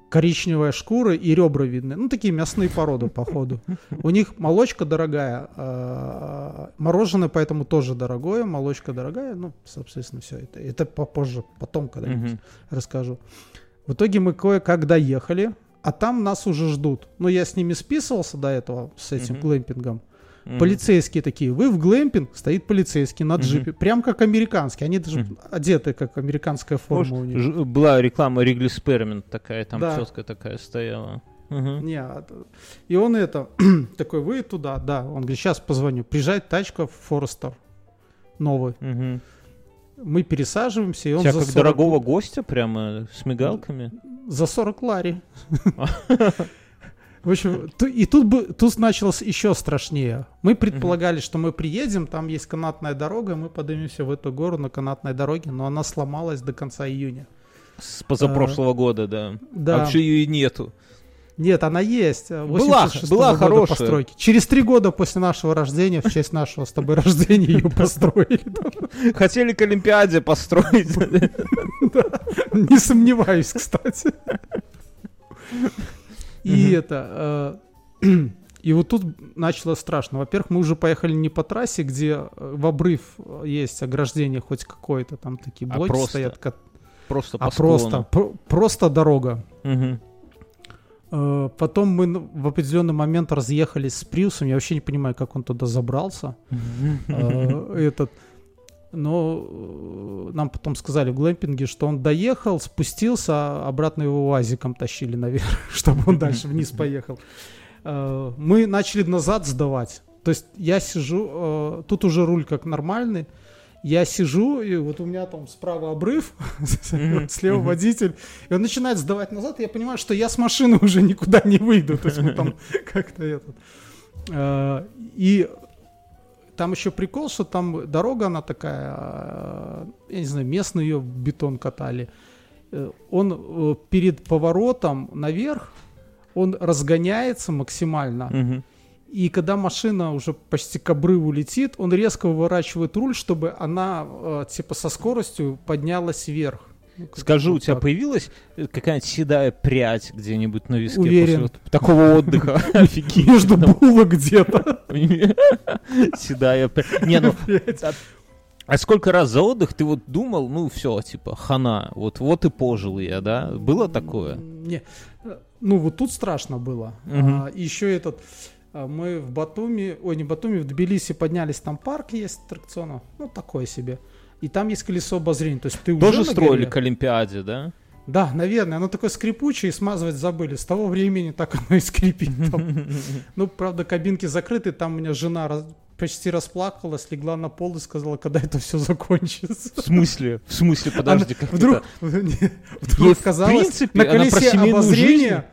Коричневая шкура и ребра видны. Ну, такие мясные породы, походу. У них молочка дорогая, а, мороженое поэтому тоже дорогое, молочка дорогая. Ну, собственно, все это. Это попозже, потом когда-нибудь расскажу. В итоге мы кое-как доехали, а там нас уже ждут. Ну, я с ними списывался до этого, с этим глэмпингом. Мгм. Полицейские такие, вы в глэмпинг, стоит полицейский на джипе, прям как американский. Они даже Мгм. одеты, как американская форма Может, у них. ж- была реклама Ригли Спермент такая, там Да. четкая такая стояла. Мгм. Не, а и он это, [CLEARS THROAT] такой, вы туда, да. Он говорит, сейчас позвоню. Приезжает тачка Форестер новый. Мгм. Мы пересаживаемся, и он Тебя за как 40 дорогого гостя прямо с мигалками. За 40 лари. [LAUGHS] В общем, и тут, бы, тут началось еще страшнее. Мы предполагали, что мы приедем, там есть канатная дорога, мы поднимемся в эту гору на канатной дороге, но она сломалась до конца июня. С позапрошлого года, да. А. Да. А вообще ее и нету. Нет, она есть. Была- 86-го была хорошая. постройки. Через три года после нашего рождения, в честь нашего с тобой рождения, ее [LAUGHS] построили. Хотели к Олимпиаде построить. [LAUGHS] Не сомневаюсь, кстати. И это... э, [CLEARS THROAT] И вот тут началось страшно. Во-первых, мы уже поехали не по трассе, где э, в обрыв э, есть ограждение хоть какое-то, там такие А блоки просто стоят, ко- Просто по а просто, про- просто дорога. Э, Потом мы в определенный момент разъехались с Приусом. Я вообще не понимаю, как он туда забрался. Этот. Но э, нам потом сказали в глэмпинге, что он доехал, спустился, а обратно его УАЗиком тащили наверх, [LAUGHS] чтобы он дальше вниз поехал. Э, Мы начали назад сдавать. То есть я сижу, э, тут уже руль как нормальный. Я сижу, и вот у меня там справа обрыв, [LAUGHS] слева водитель, и он начинает сдавать назад, и я понимаю, что я с машины [LAUGHS] уже никуда не выйду. То есть мы там как-то этот. И там еще прикол, что там дорога, она такая, э, я не знаю, местные ее бетон катали. Э, Он э, перед поворотом наверх, он разгоняется максимально. Мгм. И когда машина уже почти к обрыву летит, он резко выворачивает руль, чтобы она типа со скоростью поднялась вверх. Ну, Скажи, у тебя так. появилась э, какая-нибудь седая прядь где-нибудь на виске Уверен. после вот такого отдыха? [LAUGHS] [LAUGHS] Офигеть. Между булок где-то. [LAUGHS] Седая прядь. Не, ну, а- а сколько раз за отдых ты вот думал, ну все, типа, хана, вот, вот и пожил я, да? Было такое? Не. Э, Ну, вот тут страшно было. Мгм. А, еще этот... а, Мы в Батуми, ой, не Батуми, в Тбилиси поднялись, там парк есть аттракционов, ну, такое себе. И там есть колесо обозрения, то есть ты уже Тоже на строили горе. к Олимпиаде, да? Да, наверное, оно такое скрипучее, и смазывать забыли. С того времени так оно и скрипит. [LAUGHS] Ну, правда, кабинки закрыты, там у меня жена почти расплакалась, легла на пол и сказала, когда это все закончится. В смысле? В смысле, [LAUGHS] подожди, Она как вдруг, это? Ей, [LAUGHS] вдруг в казалось, принципе, на колесе обозрения,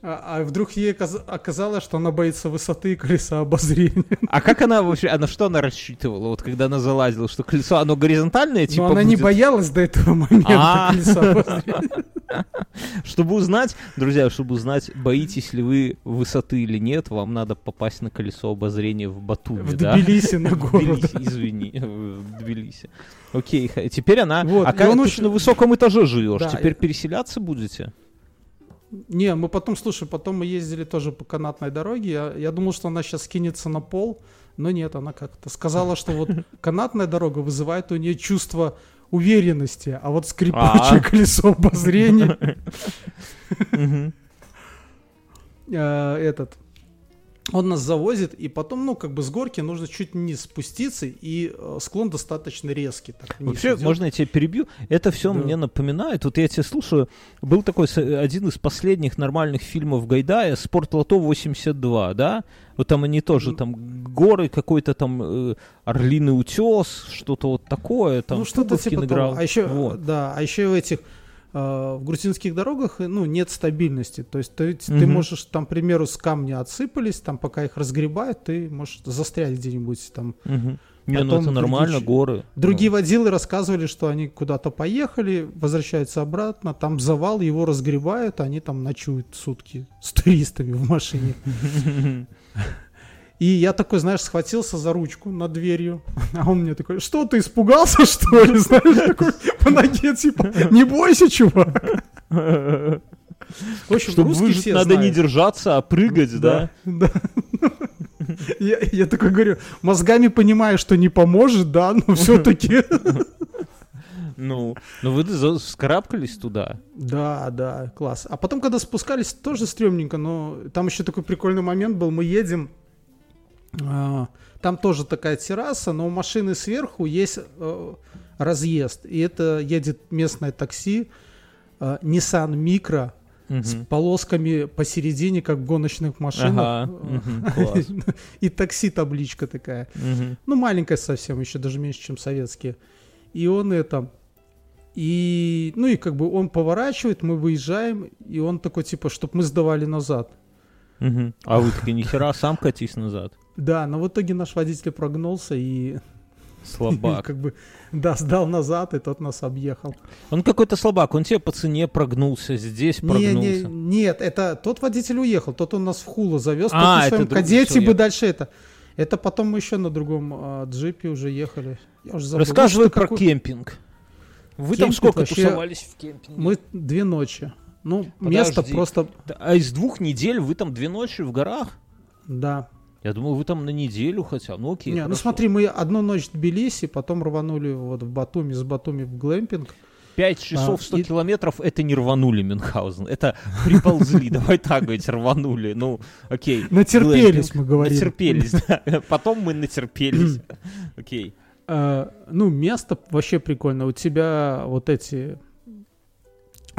а, а вдруг ей оказа- оказалось, что она боится высоты и колеса обозрения. [LAUGHS] А как она вообще, на что она рассчитывала, вот когда она залазила, что колесо, оно горизонтальное, типа, Но она не будет? боялась до этого момента А. [LAUGHS] колеса обозрения. [LAUGHS] Чтобы узнать, друзья, чтобы узнать, боитесь ли вы высоты или нет, вам надо попасть на колесо обозрения в Батуми, В да? Тбилиси на гору. Извини, в Тбилиси. Окей, теперь она... Вот, а как ты очень- на высоком этаже живешь? Да, теперь переселяться будете? Не, мы потом, слушай, потом мы ездили тоже по канатной дороге. Я, я думал, что она сейчас кинется на пол, но нет, она как-то сказала, что вот [LAUGHS] канатная дорога вызывает у нее чувство уверенности, а вот скрипучее А. [LAUGHS] колесо обозрения [LAUGHS] э, этот он нас завозит, и потом, ну, как бы с горки нужно чуть вниз спуститься, и э, склон достаточно резкий. Так, Вообще, идет. можно я тебя перебью? Это все Да. мне напоминает, вот я тебя слушаю, был такой с- один из последних нормальных фильмов Гайдая, «Спорт Лото 82», да? Вот там они тоже, там горы, какой-то там э, орлиный утес, что-то вот такое, там ну, что-то типа играл. того. А еще, Вот. да, а еще в этих э, в грузинских дорогах, э, ну, нет стабильности. То есть ты, ты Мгм. можешь, там, к примеру, с камня отсыпались, там, пока их разгребают, ты можешь застрять где-нибудь там. Мгм. Не, ну это нормально, другие- горы. Другие Ну. водилы рассказывали, что они куда-то поехали, возвращаются обратно, там завал, его разгребают, они там ночуют сутки с туристами в машине. [LAUGHS] И я такой, знаешь, схватился за ручку над дверью, [LAUGHS] а он мне такой, что, ты испугался, [LAUGHS] что ли? [LAUGHS] Знаешь, такой по ноге, типа, не бойся, чувак. В общем, Чтобы выжить, все надо не знают. держаться, а прыгать, да? Да. Я, я такой говорю, мозгами понимаю, что не поможет, да, но все-таки. Ну, ну вы вскарабкались туда. Да, да, класс. А потом, когда спускались, тоже стрёмненько, но там еще такой прикольный момент был. Мы едем, там тоже такая терраса, но у машины сверху есть э, разъезд. И это едет местное такси, э, Nissan Micro, с полосками посередине, как в гоночных машинах. Ага. [LAUGHS] И такси табличка такая. Ну, маленькая совсем, еще даже меньше, чем советские. И он это... И, ну и как бы он поворачивает, мы выезжаем, и он такой, типа, чтобы мы сдавали назад. А вы такие, нихера, сам катись назад. Да, но в итоге наш водитель прогнулся и, [LAUGHS] Слабак. как бы, да, сдал назад, и тот нас объехал. Он какой-то слабак, он тебе по цене прогнулся, здесь Не, не, прогнулся. нет, это тот водитель уехал, тот он нас в Хулу завез, А, тот на своем кадете бы дальше это. Это потом мы еще на другом а, джипе уже ехали. Я уже забыл. Рассказывай Может, про какой- кемпинг. Вы там Кемпинг сколько вообще- тусовались в кемпинге? Мы две ночи. Ну, место Подожди. просто... Т- А из двух недель вы там две ночи в горах? Да. Я думал, вы там на неделю хотя. Ну окей, Не, ну смотри, мы одну ночь в Тбилиси, потом рванули вот в Батуми, с Батуми в глэмпинг. 5 часов А, 100 и- километров это не рванули Мюнхгаузен. Это приползли, [LAUGHS] давай так говорить, рванули. Ну, окей. Натерпелись, мы говорим. Натерпелись, [LAUGHS] да. Потом мы натерпелись. [CLEARS THROAT] Окей. Э, ну, место вообще прикольно. У тебя вот эти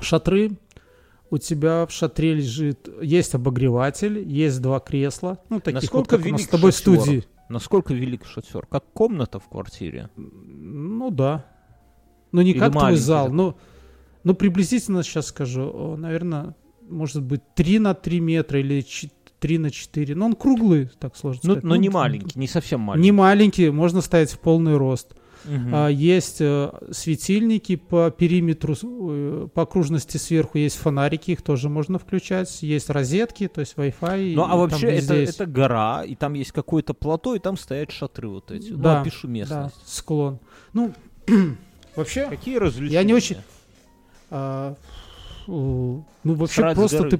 шатры, у тебя в шатре лежит, есть обогреватель, есть два кресла, ну, таких Насколько вот, как у нас с тобой шатер? студии. Насколько велик шатер? Как комната в квартире? Ну, да. Ну, не Или как твой зал, но, ну, приблизительно сейчас скажу, наверное, может быть, 3 на 3 метра или 3 на 4. Но он круглый, так сложно Ну, сказать. но не маленький, не совсем Не маленький. маленький, можно ставить в полный рост. А, есть э, светильники по периметру, э, по окружности сверху есть фонарики, их тоже можно включать. Есть розетки, то есть Wi-Fi. Ну, а там вообще везде это, есть. это гора, и там есть какое-то плато, и там стоят шатры вот эти. Ну, Да, опишу Да, местность. склон. Ну, [CLEARS THROAT] вообще, Какие развлечения? Я не очень- а, ну вообще Срать просто ты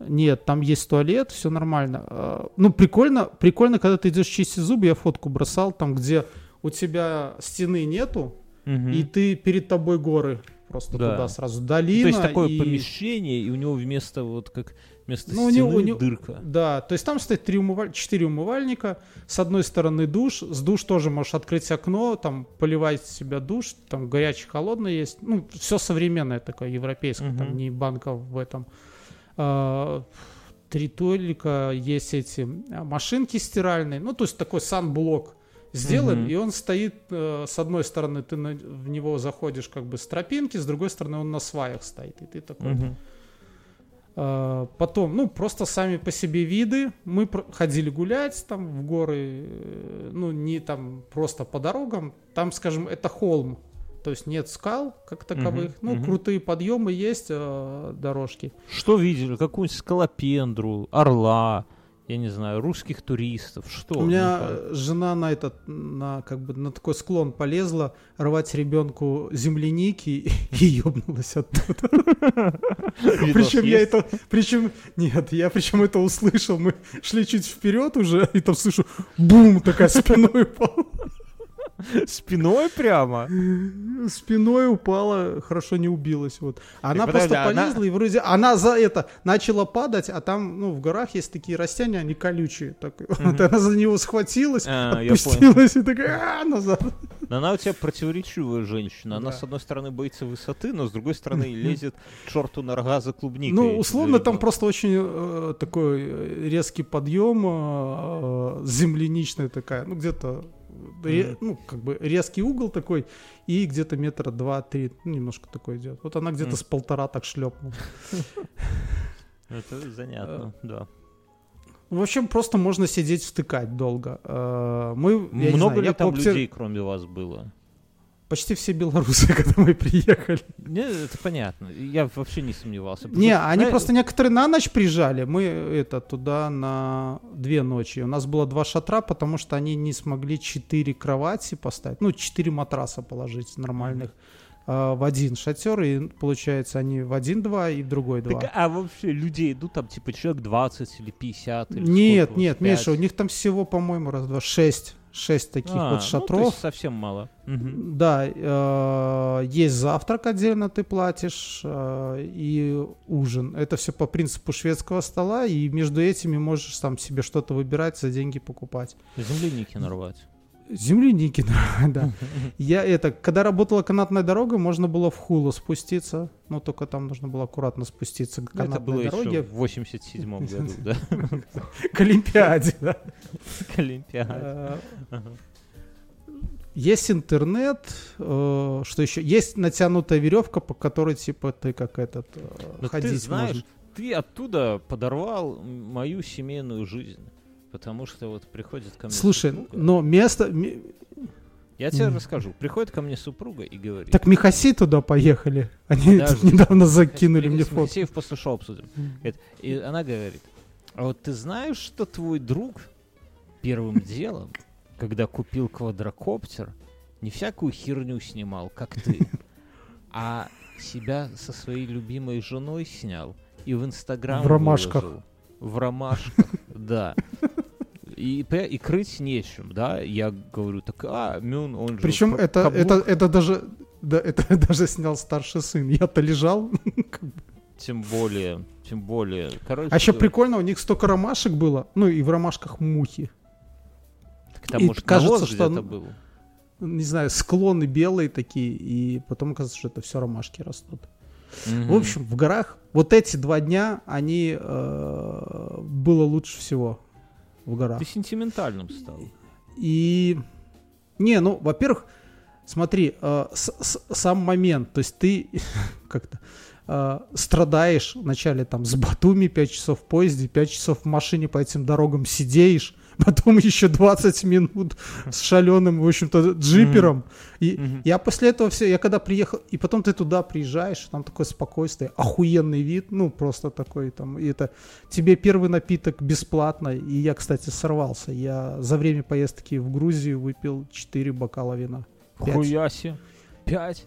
нет, там есть туалет, все нормально. А, Ну прикольно, прикольно, когда ты идешь чистить зубы, я фотку бросал, там где у тебя стены нету, Мгм. и ты перед тобой горы просто Да. туда сразу Ну, долина. То есть такое и- помещение, и у него вместо вот как вместо Ну, стены у него- дырка. Да, то есть там стоит три умываль... четыре умывальника. С одной стороны душ, с душ тоже можешь открыть окно, там поливать себя душ, там горячий, холодный есть. Ну, все современное такое, европейское, Мгм. там не банка в этом. А, Три туалика, есть эти а, машинки стиральные, ну, то есть такой санблок сделан, Мгм. и он стоит, э, с одной стороны ты на- в него заходишь как бы с тропинки, с другой стороны он на сваях стоит, и ты такой а, Потом, ну, просто сами по себе виды. Мы ходили гулять там в горы, э, ну, не там просто по дорогам. Там, скажем, это холм. То есть нет скал как таковых. Мгм, ну, мгм. крутые подъемы есть, э, дорожки. Что видели? Какую-нибудь скалопендру, орла, я не знаю, русских туристов? Что? У меня жена на этот, на как бы на такой склон полезла рвать ребенку земляники [LAUGHS] и ёбнулась оттуда. Причем я это, причем, нет, я причем это услышал, мы шли чуть вперед уже, и там слышу, бум, такая спиной упала. [LAUGHS] Спиной прямо? Спиной упала, хорошо не убилась, вот. Она подожди, просто она- полезла, и вроде, она за это начала падать, а там, ну, в горах есть такие растения, они колючие, так, [LAUGHS] вот она за него схватилась, А, опустилась и такая, «А, назад. Но она у тебя противоречивая женщина. Она, с одной стороны, боится высоты, но с другой стороны, лезет черту на рога за клубникой. Ну, условно, там ребенком. просто очень э, такой э, резкий подъем, э, э, земляничная такая, ну, где-то, ре- ну, как бы резкий угол такой, и где-то метра два-три, ну, немножко такой идет. Вот она где-то с полтора так шлепнула. Это занятно, Э, да. В общем, просто можно сидеть втыкать долго. Э, Мы, Много знаю, ли там людей, кроме вас, было? Почти все белорусы, [LAUGHS] когда мы приехали. Не, это понятно. Я вообще не сомневался. Не, Просто, они знаешь, просто некоторые на ночь приезжали. Мы это туда на две ночи. У нас было два шатра, потому что они не смогли четыре кровати поставить. Ну, четыре матраса положить нормальных а, в один шатер. И получается, они в один-два и в другой два. Так, а вообще людей идут там типа человек 20 или 50? Или Нет, сколько, нет, 5? Миша, у них там всего, по-моему, раз, два, шесть. Шесть таких А, вот ну, то шатров. есть совсем мало. Да, э, есть завтрак отдельно ты платишь э, и ужин. Это все по принципу шведского стола, и между этими можешь сам себе что-то выбирать, за деньги покупать. Земляники нарвать. Земляники, [LAUGHS] да. [LAUGHS] Я это, когда работала канатная дорога, можно было в Хулу спуститься, но только там нужно было аккуратно спуститься к Ну, Это было канатной еще дороге в 87 [LAUGHS] году, да? к Олимпиаде. да. К Олимпиаде. Э. Есть интернет, э, что еще? Есть натянутая веревка, по которой типа ты как этот э, Но ходить ты знаешь, можно. ты оттуда подорвал мою семейную жизнь. Потому что вот приходит ко мне Слушай, супруга. но место... Я тебе М. расскажу. Приходит ко мне супруга и говорит. Так Михаси туда поехали. Они Подожди. [LAUGHS] недавно закинули мне фото. Моисеев после шоу обсудим. И она говорит, а вот ты знаешь, что твой друг первым [LAUGHS] делом, когда купил квадрокоптер, не всякую херню снимал, как ты, а себя со своей любимой женой снял и в Инстаграм В ромашках. выложил. В ромашках, да. И, и крыть нечем, да? Я говорю, так, а, Мюн, он же... Причем это, каблук, это, это даже... Да, это [LAUGHS] даже снял старший сын. Я-то лежал. [LAUGHS] Тем более, тем более. Короче, А еще прикольно, у них столько ромашек было. Ну и в ромашках мухи. так там, и может, кажется, что он- был. Не знаю, склоны белые такие. И потом оказывается, что это все ромашки растут. Мгм. В общем, в горах вот эти два дня, они э, было лучше всего в горах. Ты сентиментальным стал. И не, ну, во-первых, смотри, э, с- с- сам момент, то есть ты [LAUGHS] как-то э, страдаешь вначале там с Батуми 5 часов в поезде, 5 часов в машине по этим дорогам сидеешь, [LAUGHS] потом еще 20 минут с шаленым, в общем-то, джипером. И Мгм. я после этого все, я когда приехал, и потом ты туда приезжаешь, там такое спокойствие, охуенный вид, ну, просто такой там, и это тебе первый напиток бесплатно, и я, кстати, сорвался. Я за время поездки в Грузию выпил 4 бокала вина. Хуяси. Пять.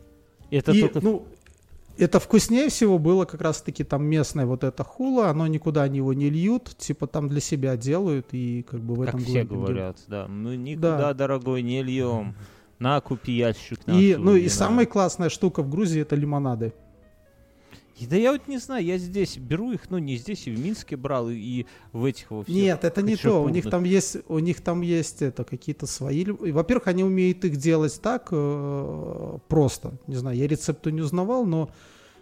Это и, только... ну, это вкуснее всего было как раз-таки там местное вот это хула, оно никуда они его не льют, типа там для себя делают, и как бы в как этом все говорят, да. Мы никуда, Да. дорогой, не льем. На, купи ящик И, нашего ну, и самая классная штука в Грузии это лимонады. И Да я вот не знаю, я здесь беру их, ну не здесь, и в Минске брал, и, и в этих во всех Нет, это не то. У них там есть, у них там есть это какие-то свои. Во-первых, они умеют их делать так э, просто. Не знаю, я рецепты не узнавал, но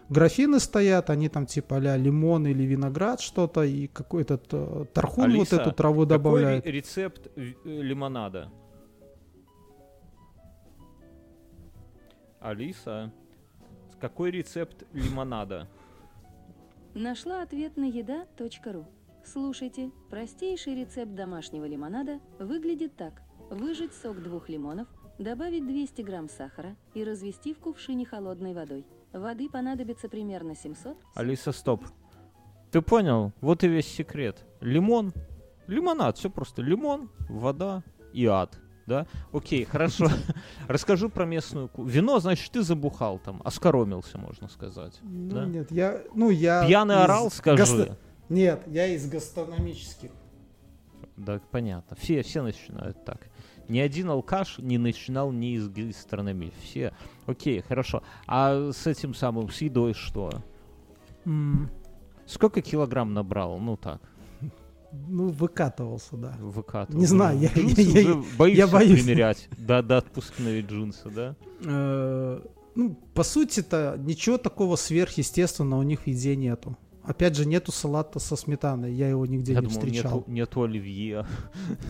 графины стоят, они там типа а лимон или виноград что-то и какой-то э, тархун Алиса, вот эту траву Какой добавляет. ре- рецепт э, лимонада? Алиса, какой рецепт лимонада? Нашла ответ на еда.ру. Слушайте, простейший рецепт домашнего лимонада выглядит так. Выжать сок двух лимонов, добавить 200 грамм сахара и развести в кувшине холодной водой. Воды понадобится примерно 700. Алиса, стоп. Ты понял? Вот и весь секрет. Лимон, лимонад, все просто. Лимон, вода и ад. Да? Окей, хорошо. [LAUGHS] Расскажу про местную... ку- Вино, значит, ты забухал там, оскоромился, можно сказать. Ну, да? нет, я, ну, я... Пьяный из орал, скажи. гасто- Нет, я из гастрономических. Да, понятно. Все, все начинают так. Ни один алкаш не начинал ни из гастрономии. Все. Окей, хорошо. А с этим самым, с едой что? М, Сколько килограмм набрал? Ну так, Ну, выкатывался, да. выкатывал. Не знаю, я- Джинсы я- я- боишься я боюсь. примерять. Да, до отпускные джинсы, да? Э, ну, по сути-то, ничего такого сверхъестественного у них в еде нету. Опять же, нету салата со сметаной, я его нигде Я не думал, встречал. нету, нету оливье.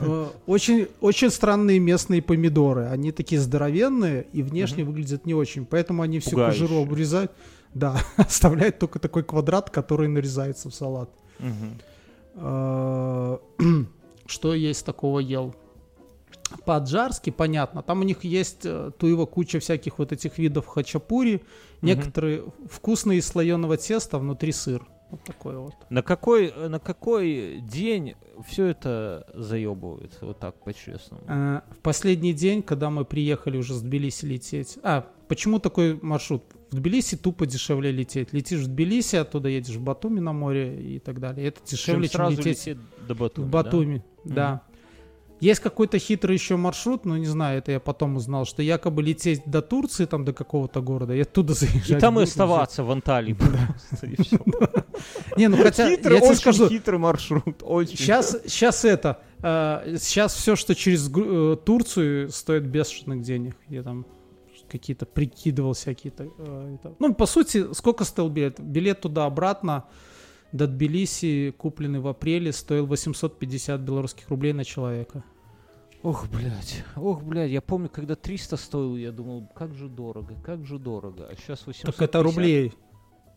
Э, Очень, очень странные местные помидоры. Они такие здоровенные и внешне выглядят не очень. Поэтому они всю Пугающие. кожуру обрезают. Да, [LAUGHS] оставляют только такой квадрат, который нарезается в салат. Мгм. Э, [CLEARS THROAT] Что есть такого ел? По-аджарски, понятно. Там у них есть э, туева куча всяких вот этих видов хачапури. Некоторые вкусные из слоеного теста, внутри сыр. Вот такой вот. На какой, на какой день все это заебывает? Вот так, по-честному. Э, В последний день, когда мы приехали уже с Тбилиси лететь. А, почему такой маршрут? В Тбилиси тупо дешевле лететь. Летишь в Тбилиси, оттуда едешь в Батуми на море и так далее. Это Чем дешевле, чем, сразу лететь лететь до Батуми, в да? Батуми. Да. Есть какой-то хитрый еще маршрут, но не знаю, это я потом узнал, что якобы лететь до Турции, там до какого-то города, и оттуда заезжать. И там и оставаться в Анталии. [LAUGHS] Не, ну хотя, Хитрый, я тебе скажу, хитрый маршрут, очень. Сейчас, сейчас это, э, сейчас все, что через э, Турцию, стоит бешеных денег. Я там какие-то прикидывал всякие. то э. Ну, по сути, сколько стоил билет? Билет туда-обратно до Тбилиси, купленный в апреле, стоил 850 белорусских рублей на человека. Ох, блядь, ох, блядь, я помню, когда 300 стоил, я думал, как же дорого, как же дорого. А сейчас 850. Так это рублей.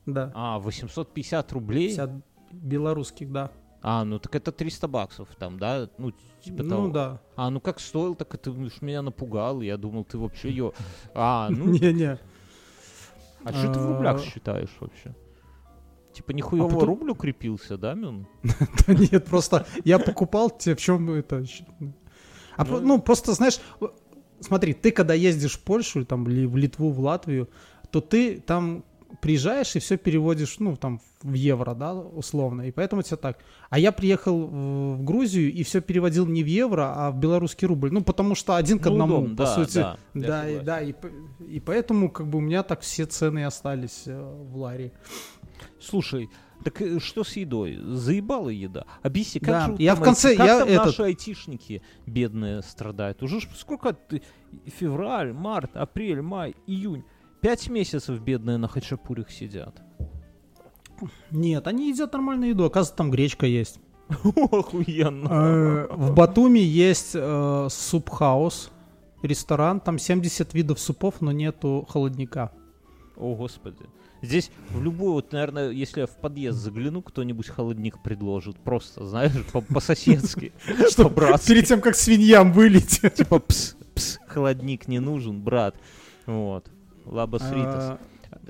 Да. А, 850 рублей? 50 белорусских, да. А, ну так это 300 баксов там, да? Ну, типа того. ну да. А, ну как стоил, так это уж меня напугал. Я думал, ты вообще ее... А, [LAUGHS] ну, Не-не. а что ты в рублях А. считаешь вообще? Типа нихуево потом- рубль укрепился, да, Мюн? [LAUGHS] Да нет, просто я покупал тебе, в чем это... А, про- ну, просто, знаешь, смотри, ты когда ездишь в Польшу, там, или в Литву, в Латвию, то ты там приезжаешь и все переводишь, ну, там, в евро, да, условно, и поэтому тебе так. А я приехал в, Грузию и все переводил не в евро, а в белорусский рубль. Ну, потому что один к Ну, одному, удобно, по да, сути. да, да, и, да, и, и поэтому, как бы, у меня так все цены остались э, в ларе. Слушай, так э, что с едой? Заебала еда. Объясни, как Да, же я там в конце- как я там этот- наши айтишники бедные страдают? Уже сколько ты... Февраль, март, апрель, май, июнь. Пять месяцев бедные на хачапурях сидят. Нет, они едят нормальную еду, оказывается, там гречка есть. [LAUGHS] Охуенно. Э, В Батуми есть э, суп-хаус, ресторан, там 70 видов супов, но нету холодника. О, господи. Здесь в любой, вот, наверное, если я в подъезд загляну, кто-нибудь холодник предложит. Просто, знаешь, по- по-соседски. [LAUGHS] Что, брат? Перед тем, как свиньям вылить. Типа, пс, пс, холодник не нужен, брат. Вот. Лабас ритас. А,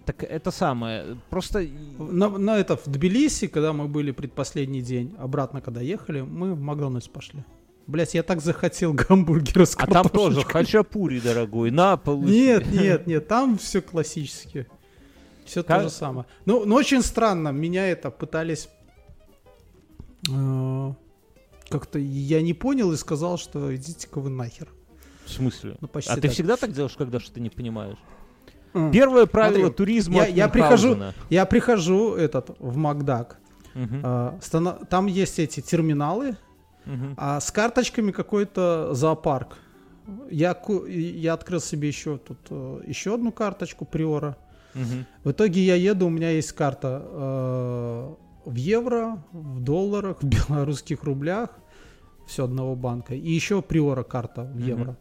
Так это самое, просто... На, на это в Тбилиси, когда мы были предпоследний день, обратно когда ехали, мы в Макдональдс пошли. Блять, я так захотел [LAUGHS] гамбургера с А там тоже хачапури, дорогой, на, получи. Нет, нет, нет, там все классически. Все то Как- же самое. Ну, но очень странно, меня это пытались... э, Как-то я не понял и сказал, что идите-ка вы нахер. В смысле? Ну, почти А ты так. всегда так делаешь, когда что-то не понимаешь? М. Первое правило Смотри, туризма я- я прихожу-. Я прихожу этот в Макдак. Мгм, а, стана- Там есть эти терминалы, мгм. а с карточками какой-то зоопарк. Я, я открыл себе еще тут э, еще одну карточку Приора. Мгм. В итоге я еду, у меня есть карта э, в евро, в долларах, [LAUGHS] в белорусских рублях, все одного банка. И еще Приора карта в евро.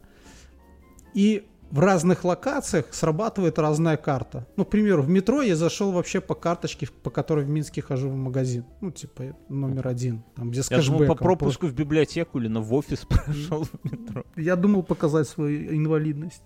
И в разных локациях срабатывает разная карта. Ну, к примеру, в метро я зашел вообще по карточке, по которой в Минске хожу в магазин. Ну, типа номер один, там где с Я думал, по пропуску в библиотеку или на в офис [LAUGHS] прошел в метро. Я думал показать свою инвалидность.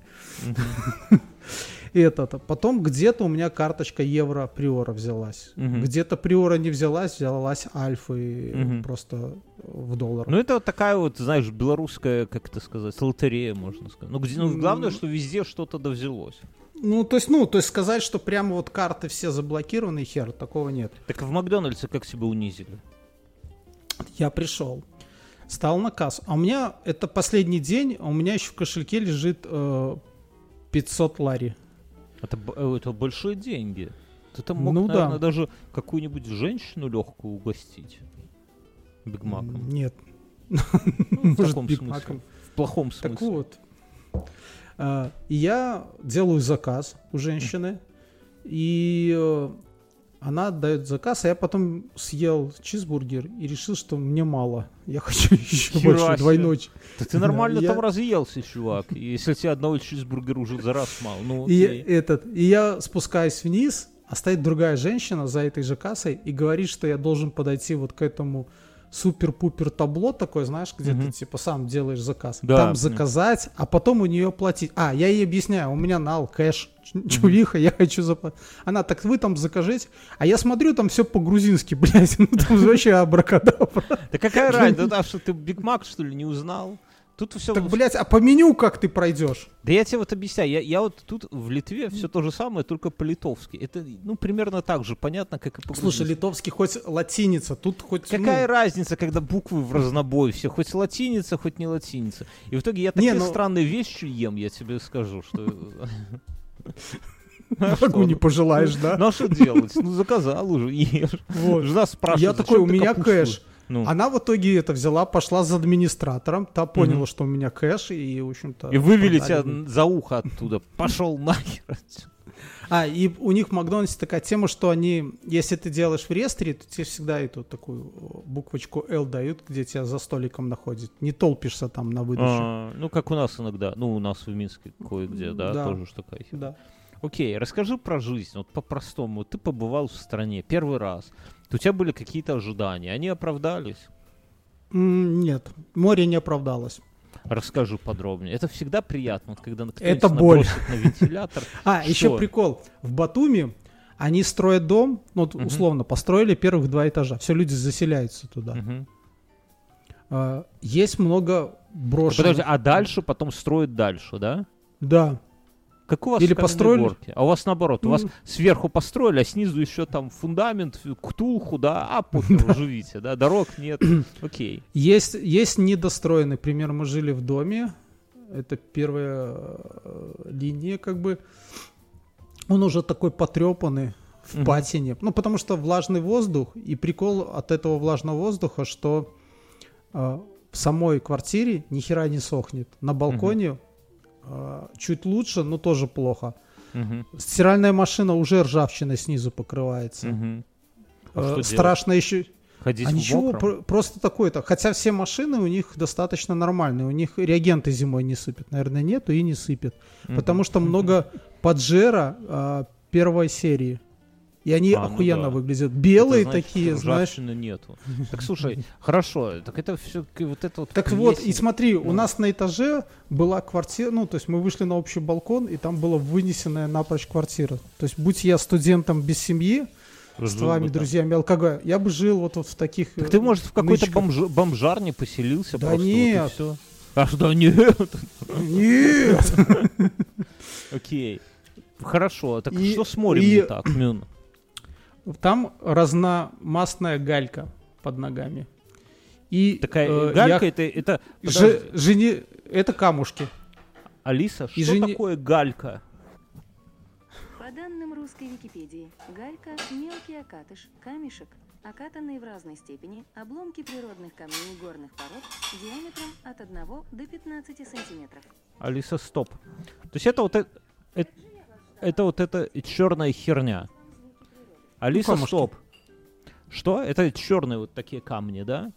И [LAUGHS] это-то. Потом где-то у меня карточка евро Приора взялась. Где-то Приора не взялась, взялась Альфы Мгм. просто в доллар. Ну, это вот такая вот, знаешь, белорусская, как это сказать, лотерея, можно сказать. Ну, где, ну, главное, что везде что-то да взялось. Ну, то есть, ну, то есть сказать, что прямо вот карты все заблокированы, хер, такого нет. Так в Макдональдсе как себя унизили? Я пришел, стал на кассу. А у меня, это последний день, а у меня еще в кошельке лежит э, 500 лари. Это, э, это большие деньги. Ты там мог, Ну да. наверное, даже какую-нибудь женщину легкую угостить. Бигмаком. Нет. Ну, в Может, таком Биг смысле. Маком. В плохом смысле. Так вот. А, я делаю заказ у женщины, и э, она отдает заказ, а я потом съел чизбургер и решил, что мне мало. Я хочу [LAUGHS] еще Хера больше, двойной. Да ты нормально Я- там разъелся, чувак. Если тебе одного чизбургера уже за раз мало. Ну, И, окей. этот, и я спускаюсь вниз, а стоит другая женщина за этой же кассой и говорит, что я должен подойти вот к этому супер-пупер табло такое, знаешь, где Мгм. ты типа сам делаешь заказ. Да, Там заказать, а потом у нее платить. А, я ей объясняю, у меня нал, кэш, чувиха, я хочу заплатить. Она, так вы там закажите. А я смотрю, там все по-грузински, [LAUGHS] блядь, ну там вообще абракадабра. Да какая разница? [LAUGHS] Да что ты Биг Мак, что ли, не узнал? Тут все... Так, блядь, а по меню как ты пройдешь? Да я тебе вот объясняю, я, я вот тут в Литве все то же самое, только по-литовски. Это, ну, примерно так же понятно, как и по Слушай, литовский хоть латиница, тут хоть... ну, Какая разница, когда буквы в разнобой все, хоть латиница, хоть не латиница. И в итоге я Не, такие ну- странные вещи ем, я тебе скажу, что... [LAUGHS] Врагу не пожелаешь, да? Ну а что делать? Ну заказал уже, ешь. Вот. Жена спрашивает, Я «Зачем такой, у меня капусту?» кэш. Ну, Она в итоге это взяла, пошла за администратором, та поняла, Мгм. что у меня кэш, и, в общем-то... и вывели тебя за ухо оттуда. [LAUGHS] Пошел нахер. А, и у них в Макдональдсе такая тема, что они, если ты делаешь в реестре, то тебе всегда эту такую о, буквочку L дают, где тебя за столиком находит. Не толпишься там на выдаче. А, Ну, как у нас иногда. Ну, у нас в Минске кое-где, да, Да. тоже ж такая. Да. Окей, расскажи про жизнь, вот по-простому. Ты побывал в стране первый раз. У тебя были какие-то ожидания, они оправдались? Нет, море не оправдалось. Расскажи подробнее. Это всегда приятно, когда Это боль. на вентилятор. [LAUGHS] А, еще прикол. В Батуми они строят дом, ну, условно, построили первых два этажа. Все, люди заселяются туда. А, Есть много брошенных... Подожди, а дальше потом строят дальше, да? Да. Как у вас Или построили- горке. А у вас наоборот, у вас сверху построили, а снизу еще там фундамент, ктулху, да, а похер, живите, да, дорог нет, [CLEARS THROAT] окей. Есть, есть недостроенный пример. Мы жили в доме. Это первая э, линия, как бы. Он уже такой потрепанный в Мгм. патине. Ну, потому что влажный воздух. И прикол от этого влажного воздуха, что э, в самой квартире ни хера не сохнет. На балконе э, чуть лучше, но тоже плохо. Мгм, Стиральная машина уже ржавчиной снизу покрывается. мгм. А Э, делать? страшно еще... Ходить А в ничего, про- просто такое-то. Хотя все машины у них достаточно нормальные. У них реагенты зимой не сыпят. Наверное, нету и не сыпят. Мгм. Потому что много [LAUGHS] поджера а, первой серии. И они А, ну охуенно да. выглядят. Это Белые значит, такие, знаешь. нету. Так слушай, [LAUGHS] хорошо, так это все вот это вот. Так вот, и смотри, у Ну. нас на этаже была квартира, ну, то есть мы вышли на общий балкон, и там была вынесенная напрочь квартира. То есть, будь я студентом без семьи, с твоими друзьями алкоголя, я бы жил вот, вот в таких... Так э, ты, может, в какой-то нычках. бомж- бомжарне поселился Да просто, вот и нет. всё? А что, нет? Нет! [LAUGHS] Окей. Хорошо, так И- что с морем и- не так, Мюн? Там разномастная галька под ногами. И Такая э, галька, я- это, это... подожди, жени- это камушки. Алиса, что и жени- такое галька? По данным русской Википедии, галька – мелкий окатыш, камешек, окатанные в разной степени, обломки природных камней и горных пород диаметром от 1 до 15 сантиметров. Алиса, стоп. То есть это вот это... Это, это вот эта черная херня. Алиса, камушки. стоп. Что? Это черные вот такие камни, да?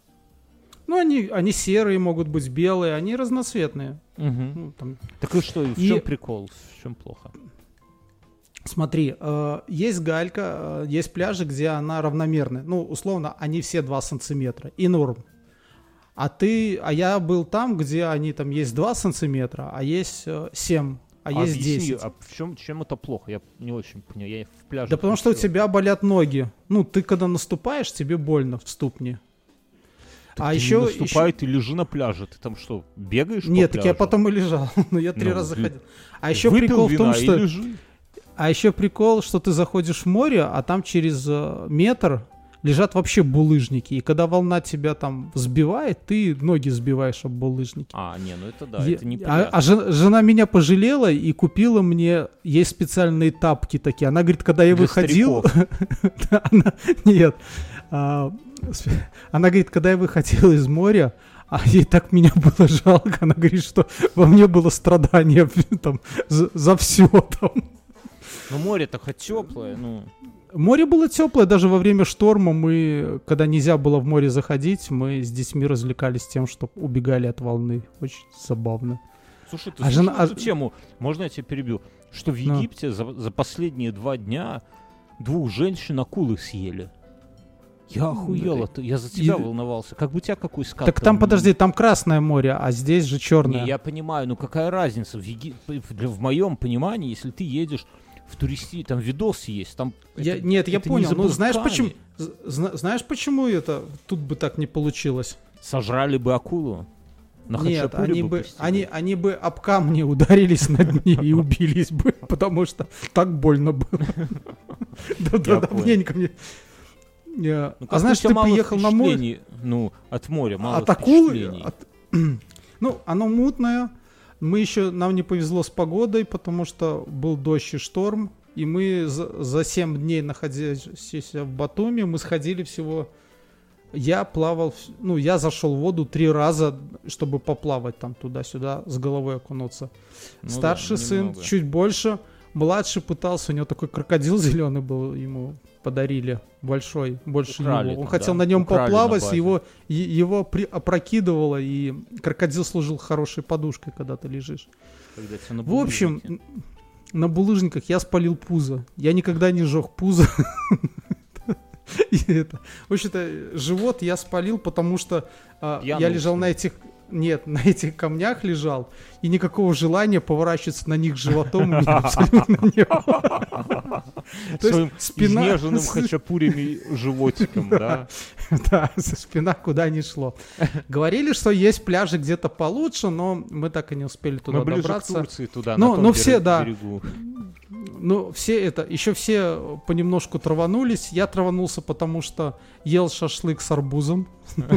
Ну, они, они серые, могут быть белые, они разноцветные. Мгм. Ну, там, Так и что, и в И- чем прикол, в чем плохо? Смотри, э, есть галька, э, есть пляжи, где она равномерная. Ну, условно, они все 2 сантиметра. И норм. А ты, а я был там, где они там есть 2 сантиметра, а есть э, 7, а есть объясни, 10. а в чем, чем это плохо? Я не очень понимаю. Я в пляже. Да потому что у тебя болят ноги. Ну, ты когда наступаешь, тебе больно в ступне. Так а ты не еще, наступай, ты лежи на пляже. Ты там что, бегаешь Нет, так я потом и лежал. [LAUGHS] Но я три Ну, раза ты ходил. А еще прикол в том, что... А еще прикол, что ты заходишь в море, а там через э, метр лежат вообще булыжники. И когда волна тебя там сбивает, ты ноги сбиваешь об булыжники. А, не, ну это да, Е- это не а, пляж. а жен- жена меня пожалела и купила мне, есть специальные тапки такие. Она говорит, когда я Для выходил... [LAUGHS] Нет. А, Она говорит, когда я выходил из моря, а ей так меня было жалко. Она говорит, что во мне было страдание [LAUGHS] там, за, за все там. Ну море-то хоть теплое, ну. Море было теплое, даже во время шторма мы, когда нельзя было в море заходить, мы с детьми развлекались тем, что убегали от волны. Очень забавно. Слушай, ты А жена- эту а- тему? Можно я тебя перебью? Что в Ну. Египте за, за последние два дня двух женщин акулы съели. Я охуел, это- я за тебя и- волновался. Как бы у тебя какой скат так там, подожди, там Красное море, а здесь же черное. Не, я понимаю, ну какая разница в, Еги- в моем понимании, если ты едешь в туристи, там видос есть, там. Я- это- нет, я это не понял. Ну, знаешь почему? зна- знаешь почему это тут бы так не получилось? Сожрали бы акулу. На Нет, они бы они, они бы об камни ударились на дне и убились бы, [LAUGHS] потому что так больно было. [LAUGHS] Да-да, давненько мне. Я- Ну, А знаешь, ты приехал на море, Ну, от моря мало от акулы, [CLEARS THROAT] ну, оно мутное. Мы еще, нам не повезло с погодой, потому что был дождь и шторм. И мы за, за 7 дней, находясь в Батуми, мы сходили всего... Я плавал, ну, я зашел в воду три раза, чтобы поплавать там туда-сюда, с головой окунуться. Ну да, Старший сын немного. чуть больше, младший пытался, у него такой крокодил [LAUGHS] зеленый был, ему подарили большой, больше Украли его. Он хотел да, на нем украли на поплавать, базе. его, его при- опрокидывало, и крокодил служил хорошей подушкой, когда ты лежишь. Когда на В общем, на булыжниках я спалил пузо. Я никогда не жег пузо. [LAUGHS] И это, В общем-то, живот я спалил, потому что а, я лежал на этих... нет, на этих камнях лежал, и никакого желания поворачиваться на них животом у меня [LAUGHS] абсолютно не было. То Своим есть спина... изнеженным хачапурями животиком, да? Да, спина куда не шло. Говорили, что есть пляжи где-то получше, но мы так и не успели туда Мы ближе к добраться. Турции туда, на том берегу. Ну, все это, еще все понемножку траванулись. Я траванулся, потому что ел шашлык с арбузом. [LAUGHS]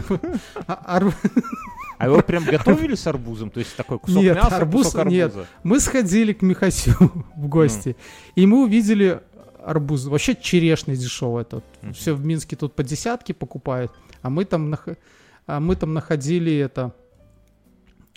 [LAUGHS] А А его прям готовили с арбузом? То есть такой кусок Нет, мяса, арбуз- кусок нет. арбуза? Мы сходили к Михасю [LAUGHS] в гости, и мы увидели арбуз. Вообще черешный дешевый этот. Мгм. Все в Минске тут по десятке покупают, а мы там, нах- а мы там находили это...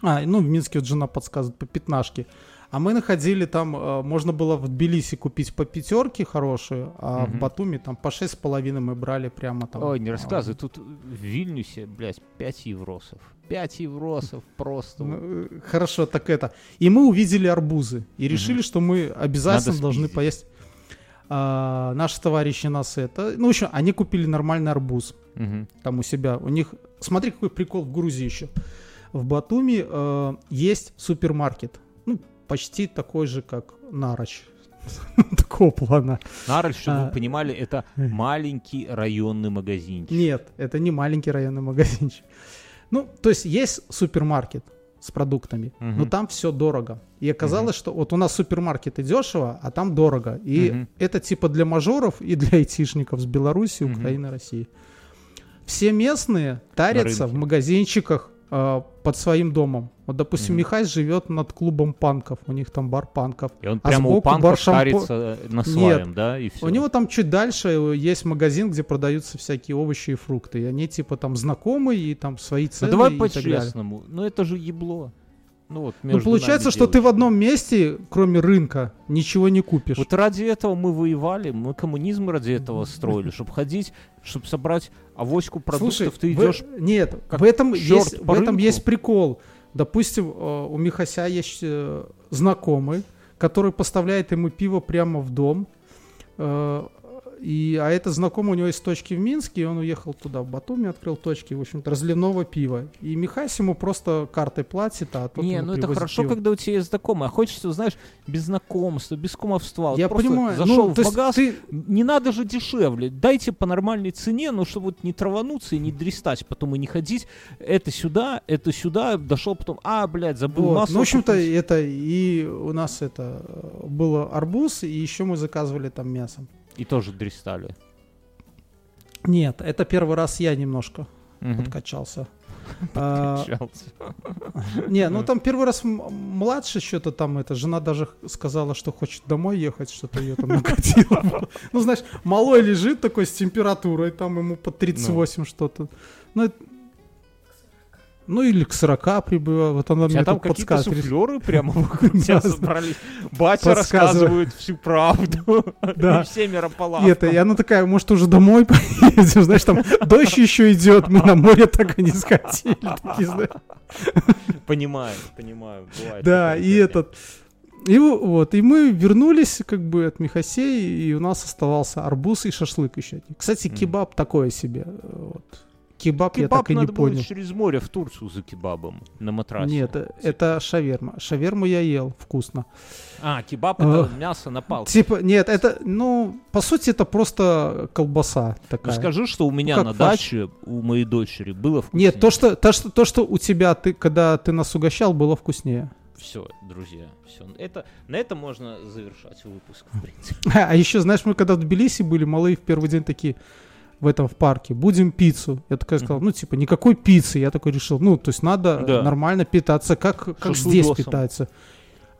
А, ну, в Минске вот жена подсказывает по пятнашке. А мы находили там, э, можно было в Тбилиси купить по пятерке хорошую, а в Мгм. Батуми там по шесть с половиной мы брали прямо там. Ой, не а, рассказывай, тут в Вильнюсе, блядь, 5 евросов. 5 евросов просто. Ну, э, Хорошо, так это. И мы увидели арбузы и решили, Мгм. что мы обязательно Надо должны спиздить. поесть. А, наши товарищи нас это. Ну, еще они купили нормальный арбуз Мгм. там у себя. У них. Смотри, какой прикол в Грузии еще. В Батуми э, есть супермаркет. Ну, почти такой же, как Нароч. [LAUGHS] Такого плана. Нароль, чтобы А. вы понимали, это маленький районный магазинчик. Нет, это не маленький районный магазинчик. Ну, то есть есть супермаркет с продуктами, Мгм. но там все дорого. И оказалось, что вот у нас супермаркеты дешево, а там дорого. И Мгм. это типа для мажоров и для айтишников с Беларуси, Мгм. Украины, России. Все местные тарятся в магазинчиках под своим домом. Вот, допустим, Мгм. Михай живет над клубом панков, у них там бар панков. И он А прямо у панков шампо- шарится на своем, да, и все. У него там чуть дальше есть магазин, где продаются всякие овощи и фрукты. И они типа там знакомые и там свои Ну цены давай так далее. по-честному. Ну это же ебло. Ну вот Ну получается, что ты в одном месте, кроме рынка, ничего не купишь. Вот ради этого мы воевали, мы коммунизм ради этого строили, чтобы ходить, чтобы собрать авоську продуктов, Слушай, ты идешь... Нет, как в этом, есть, по в этом рынку. есть прикол. Допустим, э, у Михася есть э, знакомый, который поставляет ему пиво прямо в дом. И, а это знакомый, у него есть точки в Минске, и он уехал туда, в Батуми, открыл точки, в общем-то, разливного пива. И Михась ему просто картой платит, а тот Не, ну это хорошо, пиво. когда у тебя есть знакомые, а хочется, знаешь, без знакомства, без кумовства. Вот Я просто понимаю, зашел ну, в магаз, ты- не надо же дешевле, дайте по нормальной цене, ну чтобы вот не травануться и не дрестать, потом и не ходить, это сюда, это сюда, дошел потом, а, блядь, забыл Вот. масло Ну, в общем-то, это и у нас это э, было арбуз, и еще мы заказывали там мясо. И тоже дрестали. Нет, это первый раз я немножко Мгм. подкачался. [LAUGHS] А, Качался. [LAUGHS] Не, ну там первый раз младше что-то там, это жена даже сказала, что хочет домой ехать, что-то ее там накатило. [LAUGHS] Ну, знаешь, малой лежит такой с температурой, там ему по 38 что-то. Ну, ну или к 40 прибыло, вот она мне там тут какие-то подсказывает. суфлеры прямо [LAUGHS] вокруг тебя собрались. Батя рассказывает всю правду. [LAUGHS] Да. И все И мирополавкам. это, и она такая, может, уже домой [LAUGHS] поедем, знаешь, там дождь еще идет, мы на море так и не сходили. Понимаю, понимаю. бывает Да, и этот... И во- вот, и мы вернулись как бы от Михасей, и у нас оставался арбуз и шашлык еще. Кстати, кебаб такое себе. э, Вот. Кебаб, я Кебаб так и не понял. через море в Турцию за кебабом на матрасе. Нет, э, это шаверма. Шаверму я ел, вкусно. А, кебаб это Ах. мясо на палке. Типа, нет, это, ну, по сути, это просто колбаса Ну такая. скажи, что у меня как на фарш. даче у моей дочери было вкуснее. Нет, то что, то, что, то, что у тебя, ты, когда ты нас угощал, было вкуснее. Все, друзья, все. Это, на этом можно завершать выпуск, в принципе. [LAUGHS] А еще, знаешь, мы когда в Тбилиси были, малые в первый день такие в этом в парке, будем пиццу. Я такая сказал, ну, типа, никакой пиццы. Я такой решил, ну, то есть надо Да. нормально питаться, как, как здесь питаются.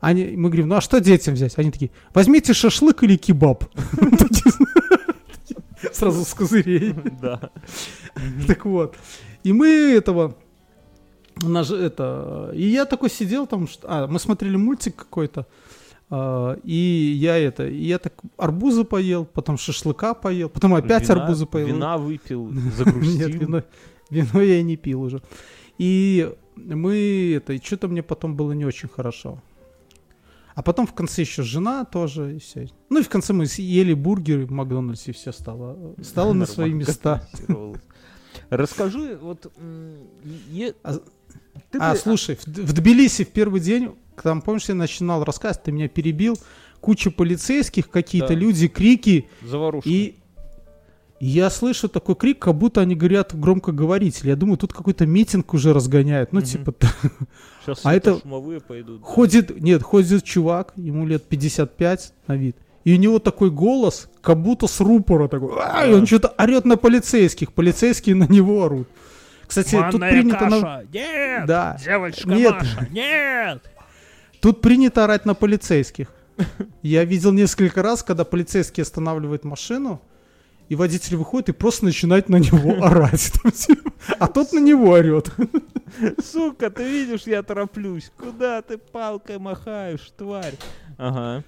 Они, мы говорим, ну, а что детям взять? Они такие, возьмите шашлык или кебаб. [LAUGHS] Сразу с козырей. Да. [LAUGHS] Так вот. И мы этого... у нас же это... И я такой сидел там... что- А, мы смотрели мультик какой-то. А, И я это... И я так арбузы поел, потом шашлыка поел, потом опять Вина- арбузы поел. Вина выпил, [LAUGHS] Нет, загрустил. вино, вино я не пил уже. И мы это... И что-то мне потом было не очень хорошо. А потом в конце еще жена тоже. И все. Ну и в конце мы съели бургеры в Макдональдсе, и все стало, стало на свои места. Расскажи, вот... е- А- ты А, бы- слушай, в, в Тбилиси в первый день, там, помнишь, я начинал рассказ, ты меня перебил, куча полицейских, какие-то Да. люди, крики, Заварушка. и я слышу такой крик, как будто они говорят в громкоговоритель. Я думаю, тут какой-то митинг уже разгоняют. Ну, Мгм. типа, Сейчас а это- шумовые пойдут. ходит, нет, ходит чувак, ему лет 55 на вид. И у него такой голос, как будто с рупора такой. «А!» И он что-то орет на полицейских. Полицейские на него орут. Кстати, тут принято... на- Нет! Да. Девочка Нет. Маша! Нет! Тут принято орать на полицейских. Я видел несколько раз, когда полицейский останавливает машину, и водитель выходит и просто начинает на него [LAUGHS] орать. Там типа, А тот на него орет. Сука, ты видишь, я тороплюсь. Куда ты палкой махаешь, тварь? Ага.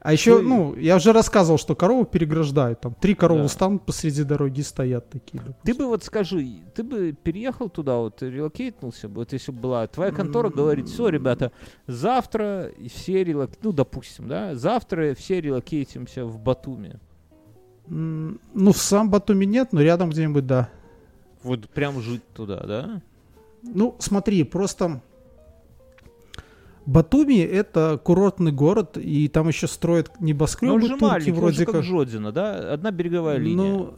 А еще, ну, я уже рассказывал, что корову переграждают. Там три коровы Да. станут посреди дороги и стоят такие. Ты бы вот скажи, ты бы переехал туда, вот релокейтнулся бы, вот если бы была твоя контора говорит, все, ребята, завтра все релок... ну, допустим, да, завтра все релокейтимся в Батуми. Ну, в сам Батуми нет, но рядом где-нибудь, да. Вот прям жить туда, да? Ну, смотри, просто Батуми это курортный город, и там еще строят Ну, небоскребы он же турки маленький, он вроде же как как. Жодина, да? Одна береговая линия. Ну,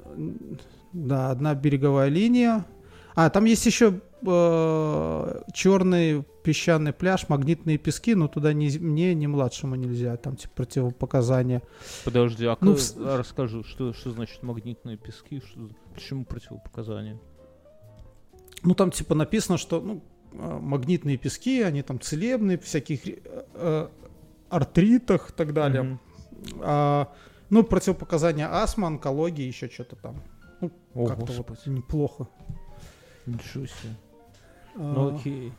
да, одна береговая линия. А, там есть еще черный песчаный пляж, магнитные пески, но туда ни мне, ни младшему нельзя, там типа противопоказания. Подожди, а Ну, в расскажи, что, что значит магнитные пески? Что, почему противопоказания? Ну, там типа написано, что ну, э, магнитные пески, они там целебные, всяких э, э, артритах и так далее. Мгм. А, ну, противопоказания астма, онкологии, еще что-то там. Ну, О, как-то вот неплохо. Ничего себе. А, Ну окей.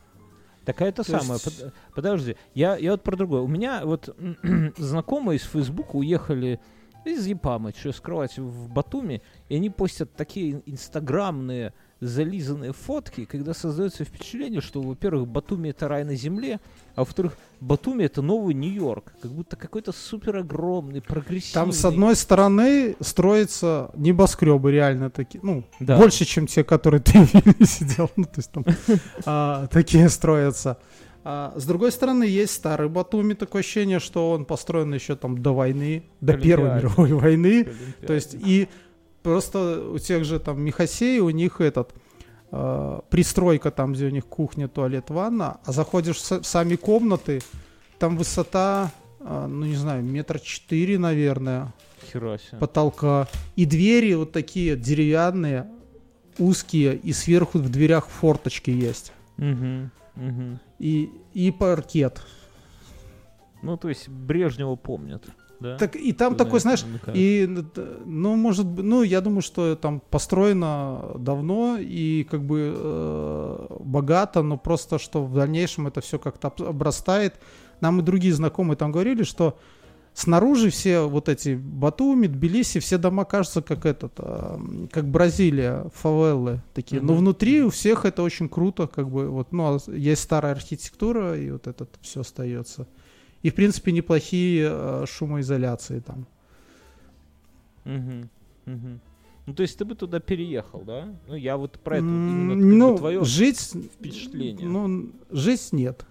Так а это то самое, есть- под- подожди, я, я вот про другое. У меня вот [CLEARS THROAT] знакомые из Фейсбука уехали из Япамы, что скрывать, в Батуми, и они постят такие инстаграмные зализанные фотки, когда создается впечатление, что, во-первых, Батуми это рай на земле, а во-вторых, Батуми это новый Нью-Йорк, как будто какой-то супер огромный, прогрессивный. Там с одной стороны строятся небоскребы реально такие, ну, Да. больше, чем те, которые [LAUGHS] ты сидел. Ну, то есть там [LAUGHS] а, такие строятся. А, с другой стороны, есть старый Батуми, такое ощущение, что он построен еще там до войны, до Первой мировой войны. То есть и просто у тех же там Михасей, у них этот э, пристройка там, где у них кухня, туалет, ванна, а заходишь в, са- в сами комнаты, там высота, э, ну не знаю, метр четыре, наверное, Хера себе. потолка. И двери вот такие деревянные, узкие, и сверху в дверях форточки есть. Мгм, мгм. И, и паркет. Ну, то есть Брежнева помнят, да? Так, и там Куда такой, знаешь, намекает? И, д- ну, может быть, ну, я думаю, что там построено давно и как бы э, богато, но просто, что в дальнейшем это все как-то об- обрастает. Нам и другие знакомые там говорили, что снаружи все вот эти Батуми, Тбилиси, все дома кажутся как этот, э, как Бразилия, фавелы такие. Но Мгм. внутри у всех это очень круто, как бы вот, ну, а есть старая архитектура и вот это все остается. И, в принципе, неплохие э, шумоизоляции там. Мгм, мгм. Ну, то есть ты бы туда переехал, да? Ну, я вот про это, именно ну, твое жить, впечатление. ну, жить нет.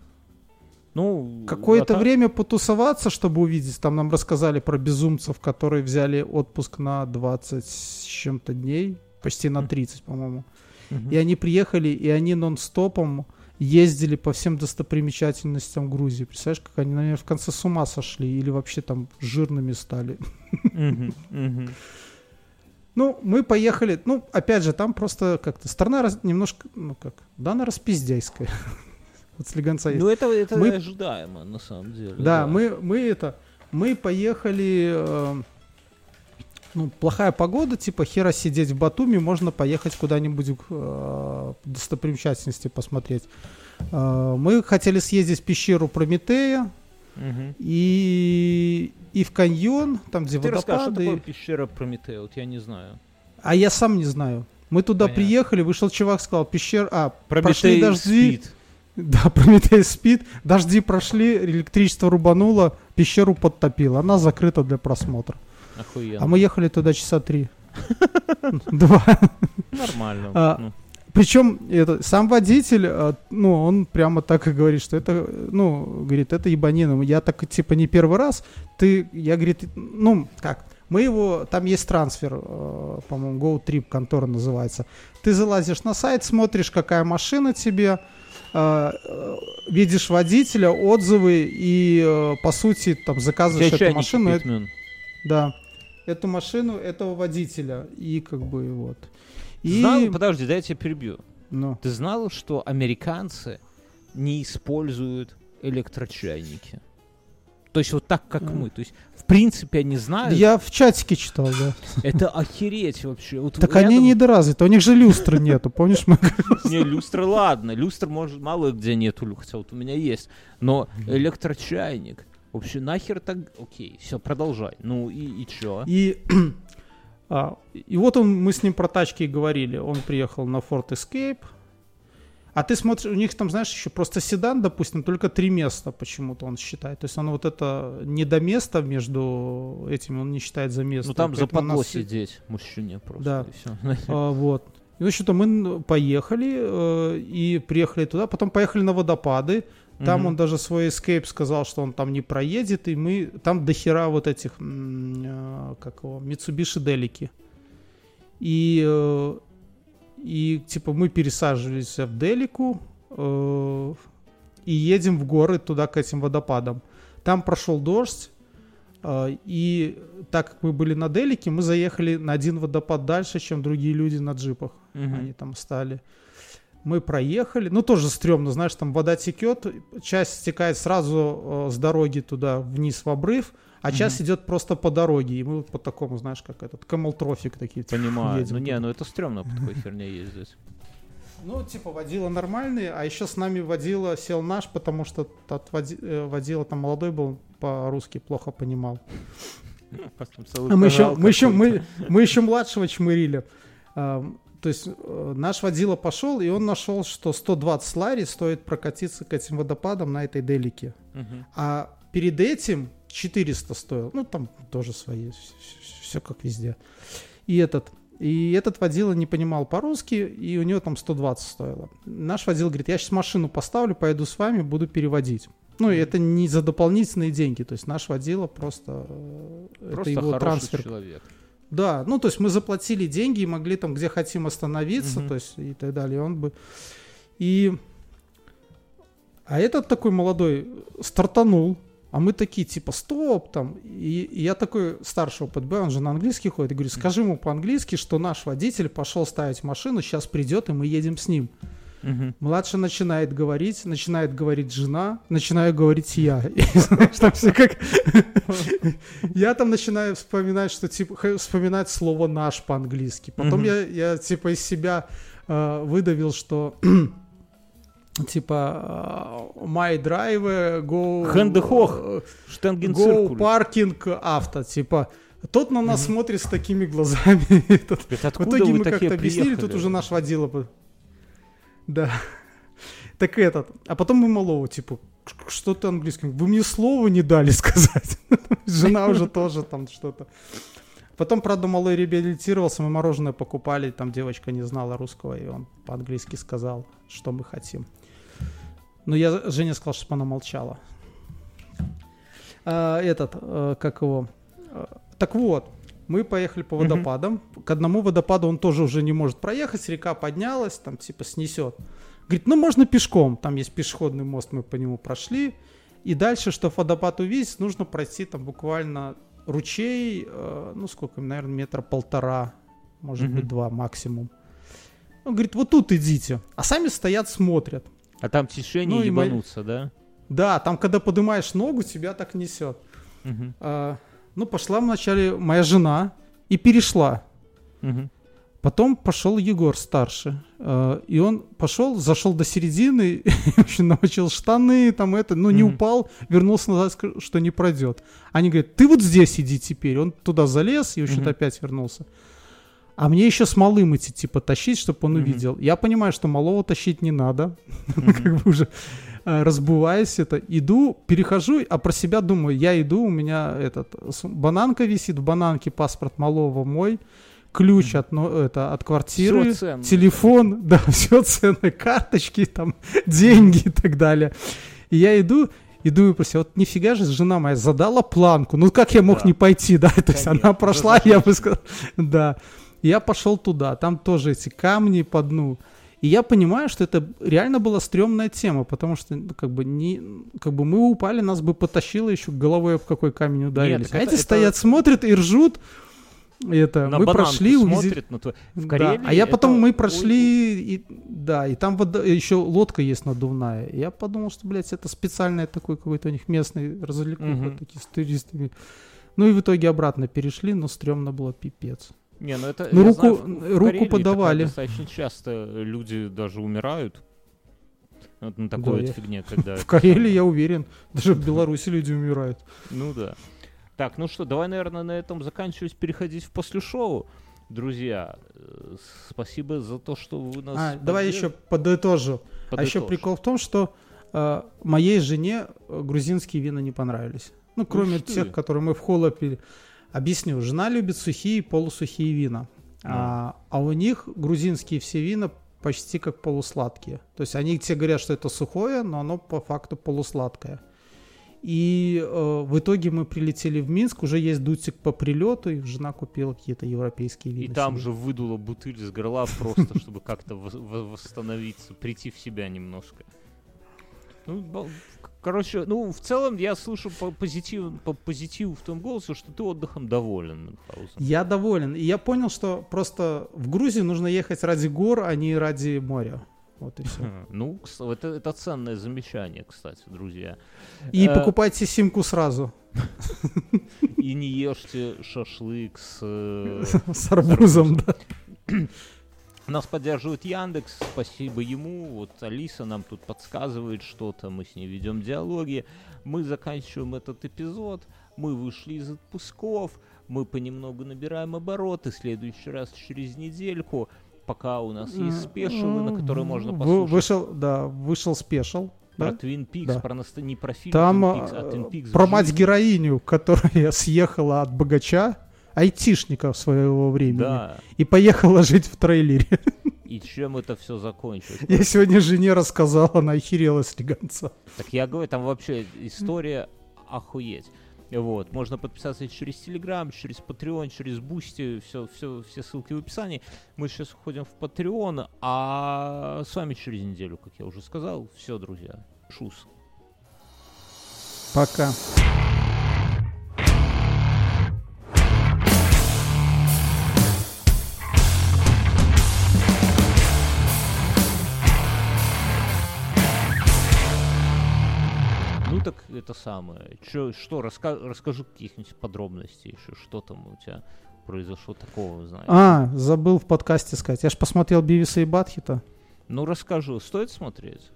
ну, Какое-то а время потусоваться, чтобы увидеть. Там нам рассказали про безумцев, которые взяли отпуск на 20 с чем-то дней, почти на Мгм. 30, по-моему. Мгм. И они приехали, и они нон-стопом ездили по всем достопримечательностям Грузии. Представляешь, как они, наверное, в конце с ума сошли или вообще там жирными стали. Ну, мы поехали, ну, опять же, там просто как-то страна раз- немножко, ну как, да, она распиздяйская. [LAUGHS] Вот слегонца есть. Ну, это, это Мы- ожидаемо, на самом деле. Да, мы, мы это, мы поехали, э, ну, плохая погода, типа хера сидеть в Батуми, можно поехать куда-нибудь э, достопримечательности посмотреть. Э, мы хотели съездить в пещеру Прометея Мгм. и, и в каньон, там, где Ты расскажи, что водопады. такое пещера Прометея? Вот я не знаю. А я сам не знаю. Мы туда Понятно. приехали, вышел чувак, сказал, пещера, а, прошли Прометей дожди, спит. [LAUGHS] да, Прометей спит, дожди прошли, электричество рубануло, пещеру подтопило, она закрыта для просмотра. Охуенно. А мы ехали туда часа три. [LAUGHS] Два. Нормально. А, Ну, Причем это, сам водитель, э, ну, он прямо так и говорит, что это, ну, говорит, это ебанина. Я так, типа, не первый раз. Ты, я, говорит, ну, как, мы его, там есть трансфер, э, по-моему, Go Trip контора называется. Ты залазишь на сайт, смотришь, какая машина тебе, э, видишь водителя, отзывы и, э, по сути, там, заказываешь эту машину. да. Эту машину этого водителя. И как бы вот. И, Знал, подожди, дай я тебя перебью. ну, Ты знал, что американцы не используют электрочайники? То есть вот так, как А. мы. То есть, в принципе, они знают. я в чатике читал, да. Это охереть вообще. Вот Так они рядом- недоразвиты, у них же люстры нету, помнишь? Мы... Не, люстры, ладно. Люстр, может, мало где нету, хотя вот у меня есть. Но электрочайник. Вообще, нахер так... Окей, все, продолжай. Ну и, и чё? И, [CLEARS THROAT] а, и вот он, мы с ним про тачки говорили. Он приехал на Ford Escape. А ты смотришь, у них там, знаешь, еще просто седан, допустим, только три места почему-то он считает. То есть он вот это не до места между этими, он не считает за место. Ну там у западло нас сидеть мужчине просто. Да. и всё. [LAUGHS] А, вот. И, в общем-то, мы поехали э, и приехали туда, потом поехали на водопады. Там Мгм. он даже свой escape сказал, что он там не проедет, и мы там до хера вот этих, э, как его, Mitsubishi Делики. И, э, и типа мы пересаживались в Делику э, и едем в горы туда к этим водопадам. Там прошел дождь, э, и так как мы были на Делике, мы заехали на один водопад дальше, чем другие люди на джипах. Мгм. Они там стали. Мы проехали. Ну, тоже стрёмно, знаешь, там вода текет, часть стекает сразу э, с дороги туда вниз в обрыв, а часть идет просто по дороге. И мы вот по такому, знаешь, как этот camel трофик такие. Понимаю. едем Ну не, ну это стрёмно по такой [LAUGHS] херне ездить. Ну, типа, водила нормальные, а еще с нами водила сел наш, потому что тот води- э, водила там молодой был, по-русски плохо понимал. [LAUGHS] А мы еще, мы еще, мы, мы еще младшего чмырили. То есть э, наш водила пошел, и он нашел, что 120 лари стоит прокатиться к этим водопадам на этой делике. А перед этим 400 стоил. Ну, там тоже свои, все как везде. И этот, и этот водила не понимал по-русски, и у него там 120 стоило. Наш водила говорит, я сейчас машину поставлю, поеду с вами, буду переводить. Ну, и это не за дополнительные деньги. То есть наш водила просто... э, Просто это его трансфер. человек. Да, ну то есть мы заплатили деньги и могли там где хотим остановиться, Мгм. то есть и так далее. И Он бы и а этот такой молодой стартанул, а мы такие типа стоп там и, и я такой старшего ПДБ, он же на английский ходит, и говорю, скажи ему по-английски, что наш водитель пошел ставить машину, сейчас придет и мы едем с ним. Мгм. Младший начинает говорить, начинает говорить жена, начинаю говорить я. [LAUGHS] И, знаешь, там все как... Я там начинаю вспоминать, что типа вспоминать слово наш по-английски. Потом я, я типа из себя э, выдавил, что [CLEARS THROAT] типа э, my drive go Хэндехох. go паркинг авто типа тот на нас смотрит с такими глазами [LAUGHS] этот в итоге мы как-то объяснили, тут уже наш водила. Да. Так этот. А потом мы малого, типа, «Ш- что ты английским? Вы мне слова не дали сказать. [LAUGHS] Жена уже тоже там что-то. Потом, правда, малой реабилитировался, мы мороженое покупали, там девочка не знала русского, и он по-английски сказал, что мы хотим. Но я Женя сказал, чтобы она молчала. А, этот, э, как его... э, Так вот, мы поехали по водопадам. К одному водопаду он тоже уже не может проехать, река поднялась, там типа снесет. Говорит, ну можно пешком, там есть пешеходный мост, мы по нему прошли. И дальше, чтобы водопад увидеть, нужно пройти там буквально ручей, э, ну сколько, наверное, метра полтора, может Мгм. быть два максимум. Он говорит, вот тут идите. А сами стоят, смотрят. А там тишине Ну и мы- ебануться, да? Да, там, когда поднимаешь ногу, тебя так несет. А, ну, пошла вначале моя жена и перешла. Мгм. Потом пошел Егор старший. э, И он пошел, зашел до середины, [LAUGHS] в общем, намочил штаны, там это, ну, не Мгм. упал, вернулся назад, сказал, что не пройдет. Они говорят, ты вот здесь иди теперь. Он туда залез и, в общем-то, Мгм. опять вернулся. А мне еще с малым идти, типа, тащить, чтобы он Мгм. увидел. Я понимаю, что малого тащить не надо. [LAUGHS] Мгм. Как бы уже разбываясь это, иду, перехожу, а про себя думаю, я иду, у меня этот, бананка висит, в бананке паспорт малого мой, ключ от, ну, это, от квартиры, телефон, [LAUGHS] да, все ценные карточки, там, деньги и так далее. И я иду, и думаю про себя, вот нифига же жена моя задала планку, ну как я мог Да. не пойти, да, [LAUGHS] то есть она прошла, я бы сказал, [LAUGHS] да. Я пошел туда, там тоже эти камни по дну. И я понимаю, что это реально была стрёмная тема, потому что, ну, как бы, не, как бы мы упали, нас бы потащило еще головой об какой камень ударились. так а это- эти это- стоят, смотрят и ржут. Это, На мы прошли, увидели- на твой... В да. Карелии А я потом это мы ой- прошли, и, да, и там вода, еще лодка есть надувная. И я подумал, что, блядь, это специальный такой какой-то у них местный развлекуха, Мгм. такие с туристами. Ну и в итоге обратно перешли, но стрёмно было пипец. Не, ну это... Ну, руку- знаю, руку подавали. Достаточно часто люди даже умирают. Вот на такой Да, вот я- фигне, [LAUGHS] когда... В Карелии, я уверен, даже в Беларуси люди умирают. Ну да. Так, ну что, давай, наверное, на этом заканчивать, переходить в после шоу. Друзья, э, спасибо за то, что вы нас... А, давай еще подытожу. А еще прикол в том, что э, моей жене э, грузинские вина не понравились. Ну, кроме ты. тех, которые мы в холле пили. Объясню. Жена любит сухие и полусухие вина. А, а у них грузинские все вина почти как полусладкие. То есть они тебе говорят, что это сухое, но оно по факту полусладкое. И э, в итоге мы прилетели в Минск, уже есть дутик по прилету, и жена купила какие-то европейские И вина. там себе. же выдула бутыль с горла просто, чтобы как-то вос- во- восстановиться, прийти в себя немножко. Ну, короче, ну, в целом я слышу по позитиву, по позитиву в том голосе, что ты отдыхом доволен, Мюнхгаузен. Я доволен. И я понял, что просто в Грузию нужно ехать ради гор, а не ради моря. Вот и все. [LAUGHS] Ну, это, это ценное замечание, кстати, друзья. И Э, покупайте симку сразу [LAUGHS] И не ешьте шашлык с... э, [LAUGHS] с арбузом, да. [CLEARS THROAT] Нас поддерживает Яндекс, спасибо ему. Вот Алиса нам тут подсказывает что-то, мы с ней ведем диалоги. Мы заканчиваем этот эпизод, мы вышли из отпусков, мы понемногу набираем обороты. Следующий раз через недельку, пока у нас есть спешилы, на которые можно послушать. Вышел, да, вышел спешл. Про да? Твин Пикс, Да. про наста- не про фильм Там Twin Peaks, а э, Twin Peaks про мать-героиню, которая [LAUGHS] съехала от богача, айтишника своего времени, Да, и поехала [LAUGHS] жить в трейлере. и чем это все закончилось? Я сегодня жене рассказал, она охерела с. Так я говорю, там вообще история охуеть. Вот, можно подписаться через Телеграм, через Patreon, через Boosty, все, все, все ссылки в описании. Мы сейчас уходим в Patreon, а с вами через неделю, как я уже сказал. Все, друзья, шус. Пока. Так это самое. Чё, что, раска- расскажи каких-нибудь подробностей еще, что там у тебя произошло такого, знаешь. А, забыл в подкасте сказать. Я ж посмотрел Бивиса и Батхита. Ну расскажу, стоит смотреть?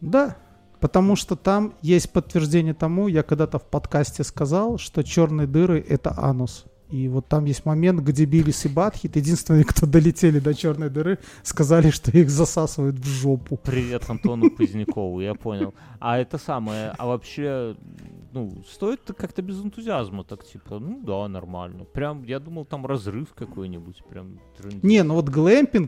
Да, потому что там есть подтверждение тому, я когда-то в подкасте сказал, что черные дыры это анус. И вот там есть момент, где Бивис и Батхит, единственные, кто долетели до черной дыры, сказали, что их засасывают в жопу. Привет Антону Позднякову, я понял. А это самое, а вообще, ну, стоит как-то без энтузиазма, так типа, ну да, нормально. Прям, я думал, там разрыв какой-нибудь, прям. трындец. Не, ну вот глэмпинг